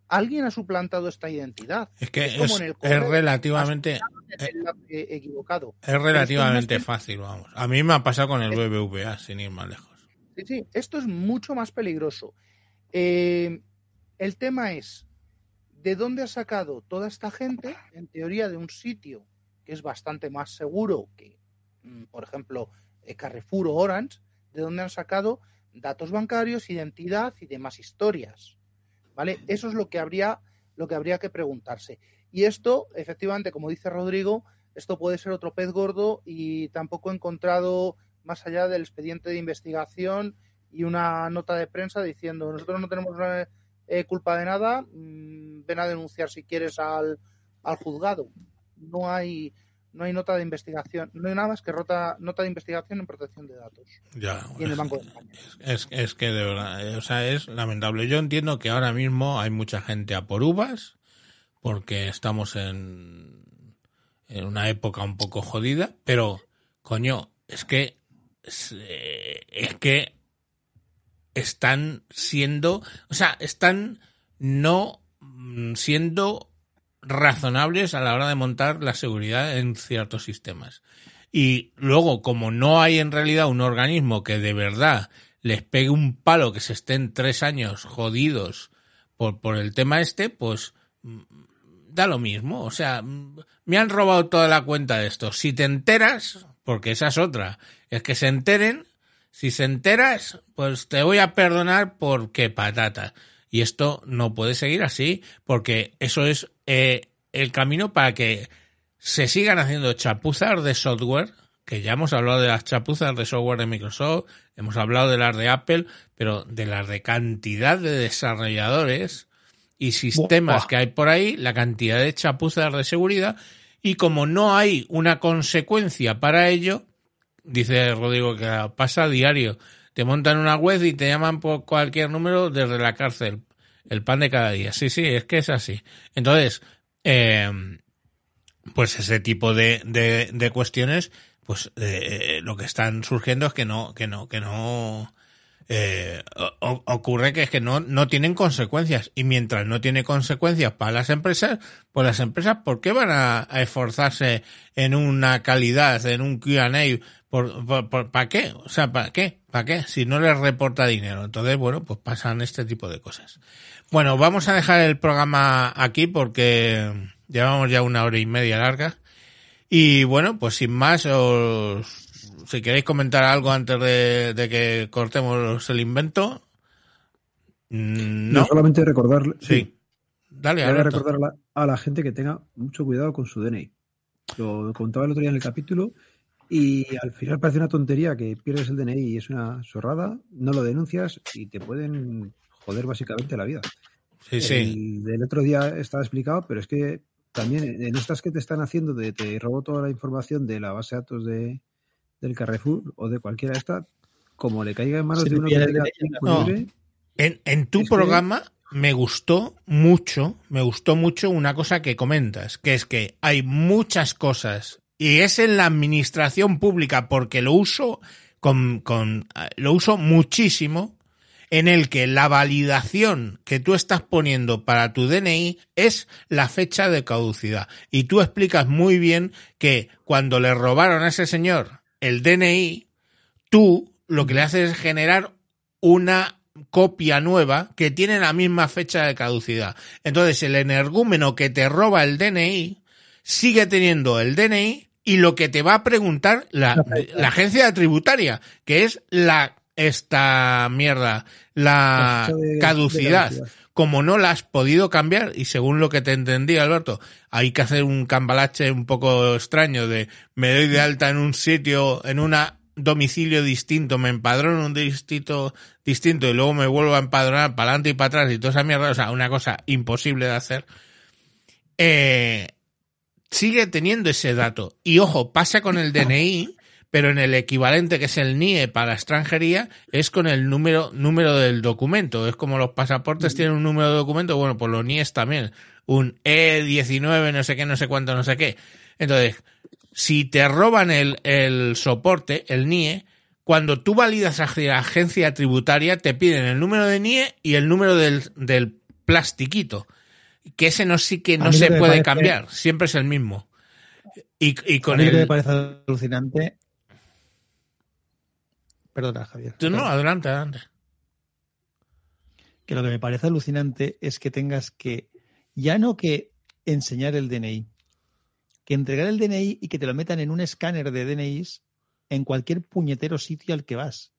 Alguien ha suplantado esta identidad. Es que Es es, como en el es correo. relativamente, El enlace equivocado. es relativamente fácil, vamos. A mí me ha pasado con el BBVA, sin ir más lejos. Sí, sí, esto es mucho más peligroso. Eh, el tema es, ¿de dónde ha sacado toda esta gente? En teoría de un sitio que es bastante más seguro que, mm, por ejemplo, eh, Carrefour o Orange, de dónde han sacado datos bancarios, identidad y demás historias. ¿Vale? Eso es lo que habría, lo que habría que preguntarse. Y esto, efectivamente, como dice Rodrigo, esto puede ser otro pez gordo y tampoco he encontrado más allá del expediente de investigación y una nota de prensa diciendo nosotros no tenemos eh, eh, culpa de nada, mm, ven a denunciar si quieres al, al juzgado. No hay no hay nota de investigación, no hay nada más que rota, nota de investigación en protección de datos Ya, y en el Banco de España. Es, es que de verdad, eh, o sea, es lamentable. Yo entiendo que ahora mismo hay mucha gente a por uvas, porque estamos en, en una época un poco jodida, pero, coño, es que, es, eh, es que están siendo, o sea, están no mm, siendo razonables a la hora de montar la seguridad en ciertos sistemas. Y luego, como no hay en realidad un organismo que de verdad les pegue un palo que se estén tres años jodidos por, por el tema este, pues mm, da lo mismo. O sea, me han robado toda la cuenta de esto. Si te enteras, porque esa es otra, es que se enteren, Si se enteras, pues te voy a perdonar porque patata. Y esto no puede seguir así, porque eso es eh, el camino para que se sigan haciendo chapuzas de software, que ya hemos hablado de las chapuzas de software de Microsoft, hemos hablado de las de Apple, pero de las de cantidad de desarrolladores y sistemas Buah. que hay por ahí, la cantidad de chapuzas de seguridad, y como no hay una consecuencia para ello, dice Rodrigo que pasa a diario, te montan una web y te llaman por cualquier número desde la cárcel, el pan de cada día. Sí, sí, es que es así. Entonces, eh, pues ese tipo de, de, de cuestiones, pues eh, lo que están surgiendo es que no, que no, que no eh, ocurre que es que no, no tienen consecuencias. Y mientras no tiene consecuencias para las empresas, pues las empresas, ¿por qué van a, a esforzarse en una calidad, en un QA? ¿Por, por, por- ¿Para qué? O sea, ¿para qué? ¿Para qué? Si no les reporta dinero. Entonces, bueno, pues pasan este tipo de cosas. Bueno, vamos a dejar el programa aquí porque llevamos ya una hora y media larga. Y bueno, pues sin más, os, si queréis comentar algo antes de, de que cortemos el invento. mm, No, No, solamente recordarle. sí. Dale, Voy a recordar a la, a la gente que tenga mucho cuidado con su DNI. Lo contaba el otro día en el capítulo y al final parece una tontería que pierdes el DNI y es una zorrada, no lo denuncias y te pueden joder básicamente la vida. Sí, sí. El del otro día estaba explicado, pero es que también en estas que te están haciendo de te robo toda la información de la base de datos de, del Carrefour o de cualquiera de estas, como le caiga en manos de uno que tenga tiempo no. libre, En, en tu Es que- programa me gustó mucho, me gustó mucho una cosa que comentas, que es que hay muchas cosas y es en la administración pública porque lo uso con, con lo uso muchísimo en el que la validación que tú estás poniendo para tu DNI es la fecha de caducidad. Y tú explicas muy bien que cuando le robaron a ese señor el DNI, tú lo que le haces es generar una copia nueva que tiene la misma fecha de caducidad. Entonces el energúmeno que te roba el DNI sigue teniendo el DNI y lo que te va a preguntar la, la agencia tributaria, que es la esta mierda, la caducidad. Como no la has podido cambiar, y según lo que te entendí, Alberto, hay que hacer un cambalache un poco extraño de me doy de alta en un sitio, en un domicilio distinto, me empadrono en un distrito distinto y luego me vuelvo a empadronar para adelante y para atrás y toda esa mierda, o sea, una cosa imposible de hacer. Eh, sigue teniendo ese dato. Y ojo, pasa con el DNI, pero en el equivalente que es el NIE para extranjería, es con el número, número del documento. Es como los pasaportes tienen un número de documento, bueno, pues los NIEs también. Un E19, no sé qué, no sé cuánto, no sé qué. Entonces, si te roban el, el soporte, el NIE, cuando tú validas a la agencia tributaria, te piden el número de NIE y el número del, del plastiquito. Que ese no sí que no se puede parece- cambiar, siempre es el mismo. Y, y A con mí que me el... parece alucinante. Perdona, Javier. Tú No, adelante, adelante. que lo que me parece alucinante es que tengas que, ya no que enseñar el DNI, que entregar el DNI y que te lo metan en un escáner de DNIs en cualquier puñetero sitio al que vas.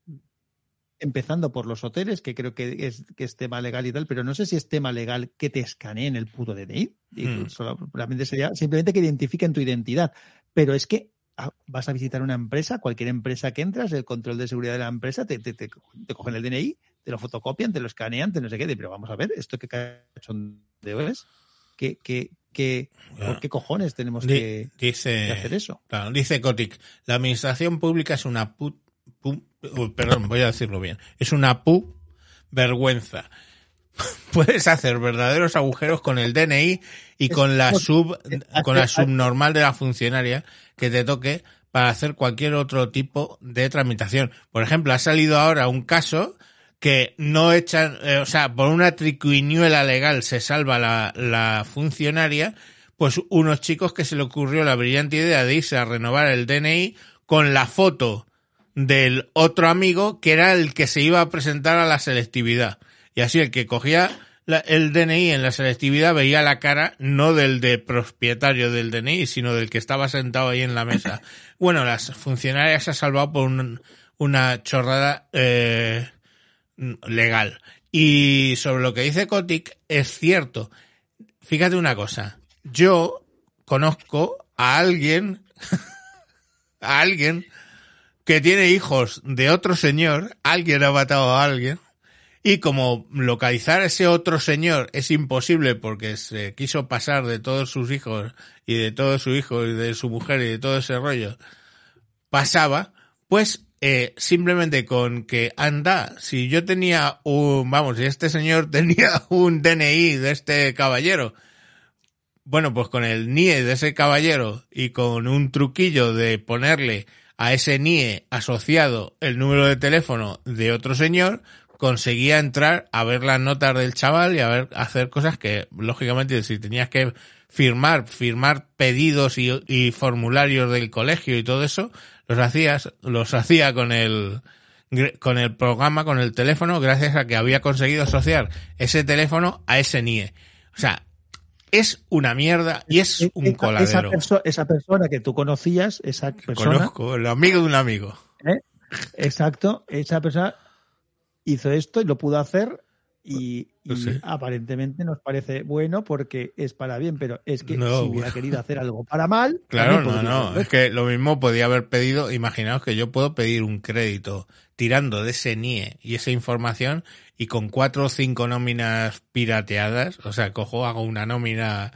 Empezando por los hoteles, que creo que es, que es tema legal y tal, pero no sé si es tema legal que te escaneen el puto DNI. Hmm. solamente sería simplemente que identifiquen tu identidad. Pero es que vas a visitar una empresa, cualquier empresa que entras, el control de seguridad de la empresa, te, te, te, te cogen el DNI, te lo fotocopian, te lo escanean, te no sé qué, pero vamos a ver, ¿esto qué cachondeo es? ¿Qué, qué, qué, ¿Por qué cojones tenemos que, dice, que hacer eso? claro, dice Kotick, la administración pública es una pu, pu- uy, perdón, voy a decirlo bien, es una pu vergüenza. Puedes hacer verdaderos agujeros con el DNI y con la sub, con la subnormal de la funcionaria que te toque para hacer cualquier otro tipo de tramitación. Por ejemplo, ha salido ahora un caso que no echan, eh, o sea, por una triquiñuela legal se salva la, la funcionaria, pues unos chicos que se le ocurrió la brillante idea de irse a renovar el DNI con la foto del otro amigo que era el que se iba a presentar a la selectividad. Y así el que cogía la- el DNI en la selectividad veía la cara no del de propietario del DNI, sino del que estaba sentado ahí en la mesa. Bueno, las funcionarias se ha salvado por un- una chorrada eh, legal. Y sobre lo que dice Kotick, es cierto. Fíjate una cosa. Yo conozco a alguien, a alguien que tiene hijos de otro señor, alguien ha matado a alguien, y como localizar a ese otro señor es imposible porque se quiso pasar de todos sus hijos y de todo su hijo y de su mujer y de todo ese rollo, pasaba, pues eh, simplemente con que anda, si yo tenía un, vamos, si este señor tenía un DNI de este caballero, bueno, pues con el NIE de ese caballero y con un truquillo de ponerle a ese NIE asociado el número de teléfono de otro señor, conseguía entrar a ver las notas del chaval y a ver, hacer cosas que, lógicamente, si tenías que firmar, firmar pedidos y, y formularios del colegio y todo eso, los hacías, los hacía con el, con el programa, con el teléfono, gracias a que había conseguido asociar ese teléfono a ese NIE. O sea, es una mierda y es un esa, coladero. perso- esa persona que tú conocías, esa persona, Conozco, el amigo de un amigo. ¿eh? exacto, esa persona hizo esto y lo pudo hacer y, y Pues sí. aparentemente nos parece bueno porque es para bien, pero es que No, si hubiera querido hacer algo para mal, Claro, no, no. Es que lo mismo podía haber pedido, imaginaos que yo puedo pedir un crédito tirando de ese NIE y esa información y con cuatro o cinco nóminas pirateadas, o sea, cojo, hago una nómina,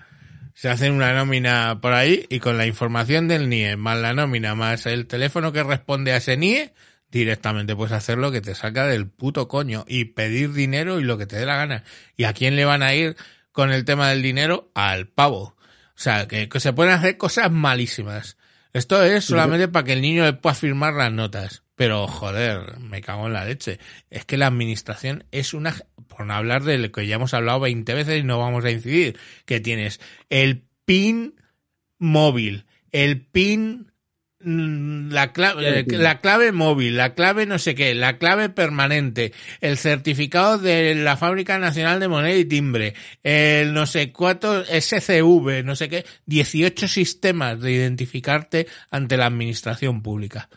se hacen una nómina por ahí y con la información del NIE más la nómina más el teléfono que responde a ese NIE, directamente puedes hacer lo que te saca del puto coño y pedir dinero y lo que te dé la gana. ¿Y a quién le van a ir con el tema del dinero? Al pavo. O sea, que, que se pueden hacer cosas malísimas. Esto es solamente para que el niño le pueda firmar las notas. Pero, joder, me cago en la leche. Es que la administración es una... Por no hablar de lo que ya hemos hablado 20 veces y no vamos a incidir. Que tienes el PIN móvil, el PIN... mm, La clave, la clave móvil, la clave no sé qué, la clave permanente, el certificado de la Fábrica Nacional de Moneda y Timbre, el no sé cuánto SCV, no sé qué, 18 sistemas de identificarte ante la administración pública.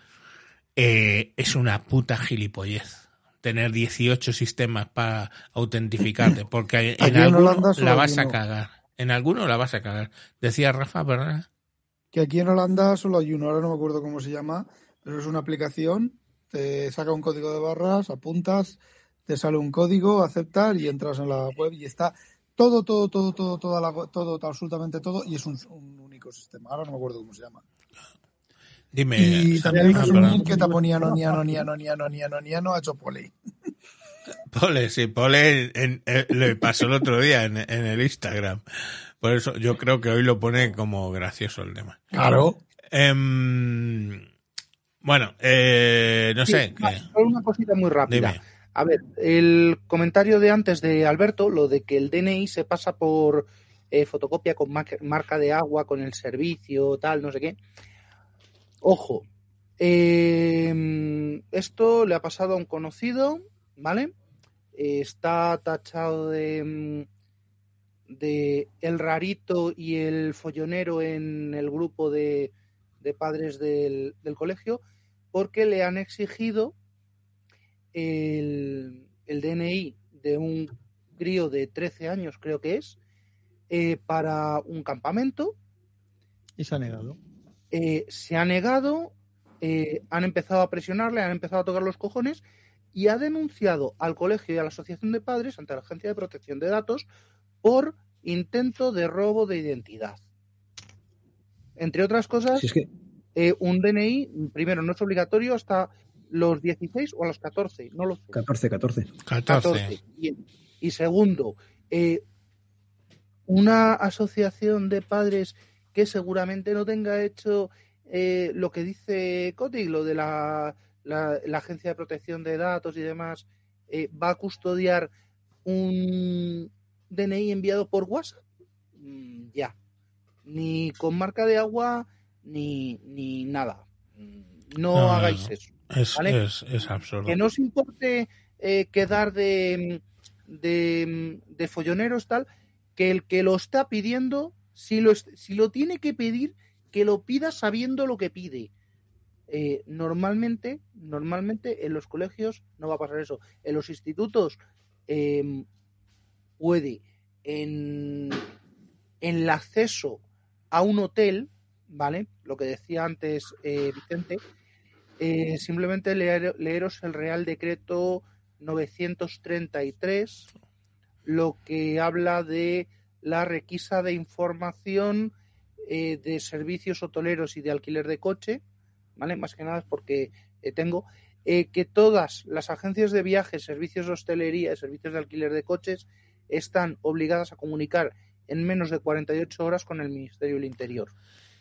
Eh, es una puta gilipollez tener 18 sistemas para autentificarte, porque en en alguno la vas a cagar. En alguno la vas a cagar. Decía Rafa, ¿verdad? Que aquí en Holanda solo hay uno, ahora no me acuerdo cómo se llama, pero es una aplicación, te saca un código de barras, apuntas, te sale un código, aceptar y entras en la web y está todo, todo, todo, todo, toda la, todo, absolutamente todo y es un, un único sistema. Ahora no me acuerdo cómo se llama. Dime. Y también hay ah, un link que te ponía no, niano, niano, niano, niano, niano, ha hecho poli. Pole, sí, Pole en- en- le pasó el otro día en, en el Instagram. Por eso yo creo que hoy lo pone como gracioso el tema. Claro. Em, bueno, eh, no sé. Sí, solo una cosita muy rápida. dime. A ver, el comentario de antes de Alberto, lo de que el DNI se pasa por eh, fotocopia con ma- marca de agua, con el servicio, tal, no sé qué. Ojo, eh, esto le ha pasado a un conocido, ¿vale? Eh, está tachado de, mm, de el rarito y el follonero en el grupo de, de padres del, del colegio porque le han exigido el, el DNI de un crío de 13 años, creo que es, eh, para un campamento. Y se ha negado. Eh, se ha negado, eh, han empezado a presionarle, han empezado a tocar los cojones y ha denunciado al colegio y a la asociación de padres ante la Agencia de Protección de Datos por intento de robo de identidad. Entre otras cosas, Si es que eh, un DNI, primero, no es obligatorio hasta los 16 o a los 14, no los 14, 14. 14. Bien. Y segundo, eh, una asociación de padres que seguramente no tenga hecho eh, lo que dice Cotic, lo de la, la- la Agencia de Protección de Datos y demás, eh, va a custodiar un DNI enviado por WhatsApp. Mm, ya. Ni con marca de agua, ni, ni nada. Mm, No, hagáis no. eso Es, ¿Vale? es, es absurdo. que no os importe eh, quedar de, de, de folloneros tal, que el que lo está pidiendo, si lo, es- si lo tiene que pedir, que lo pida sabiendo lo que pide. Eh, normalmente, normalmente en los colegios no va a pasar eso. En los institutos eh, puede en, el acceso a un hotel, ¿vale? Lo que decía antes eh, Vicente, eh, simplemente leer, leeros el Real Decreto 933, lo que habla de la requisa de información eh, de servicios hoteleros y de alquiler de coche, ¿vale? Más que nada es porque tengo que todas las agencias de viajes, servicios de hostelería y servicios de alquiler de coches están obligadas a comunicar en menos de 48 horas con el Ministerio del Interior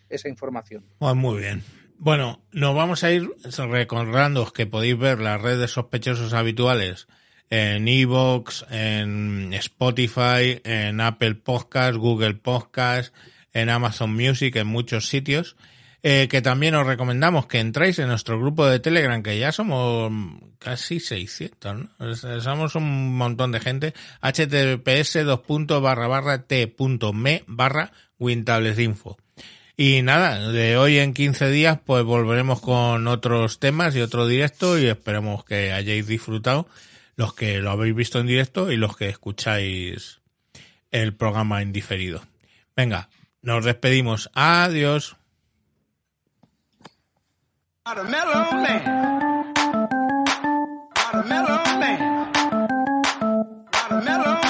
esa información. Pues muy bien. Bueno, nos vamos a ir recordando que podéis ver las redes sospechosos habituales en Evox, en Spotify, en Apple Podcast, Google Podcast, en Amazon Music, en muchos sitios. Eh, que también os recomendamos que entréis en nuestro grupo de Telegram, que ya somos casi 600, ¿no? Somos un montón de gente. https t.me barra wintablesinfo. Y nada, de hoy en 15 días pues volveremos con otros temas y otro directo y esperemos que hayáis disfrutado los que lo habéis visto en directo y los que escucháis el programa en diferido. Venga, nos despedimos. Adiós. Watermelon of mellow land. Watermelon land. Out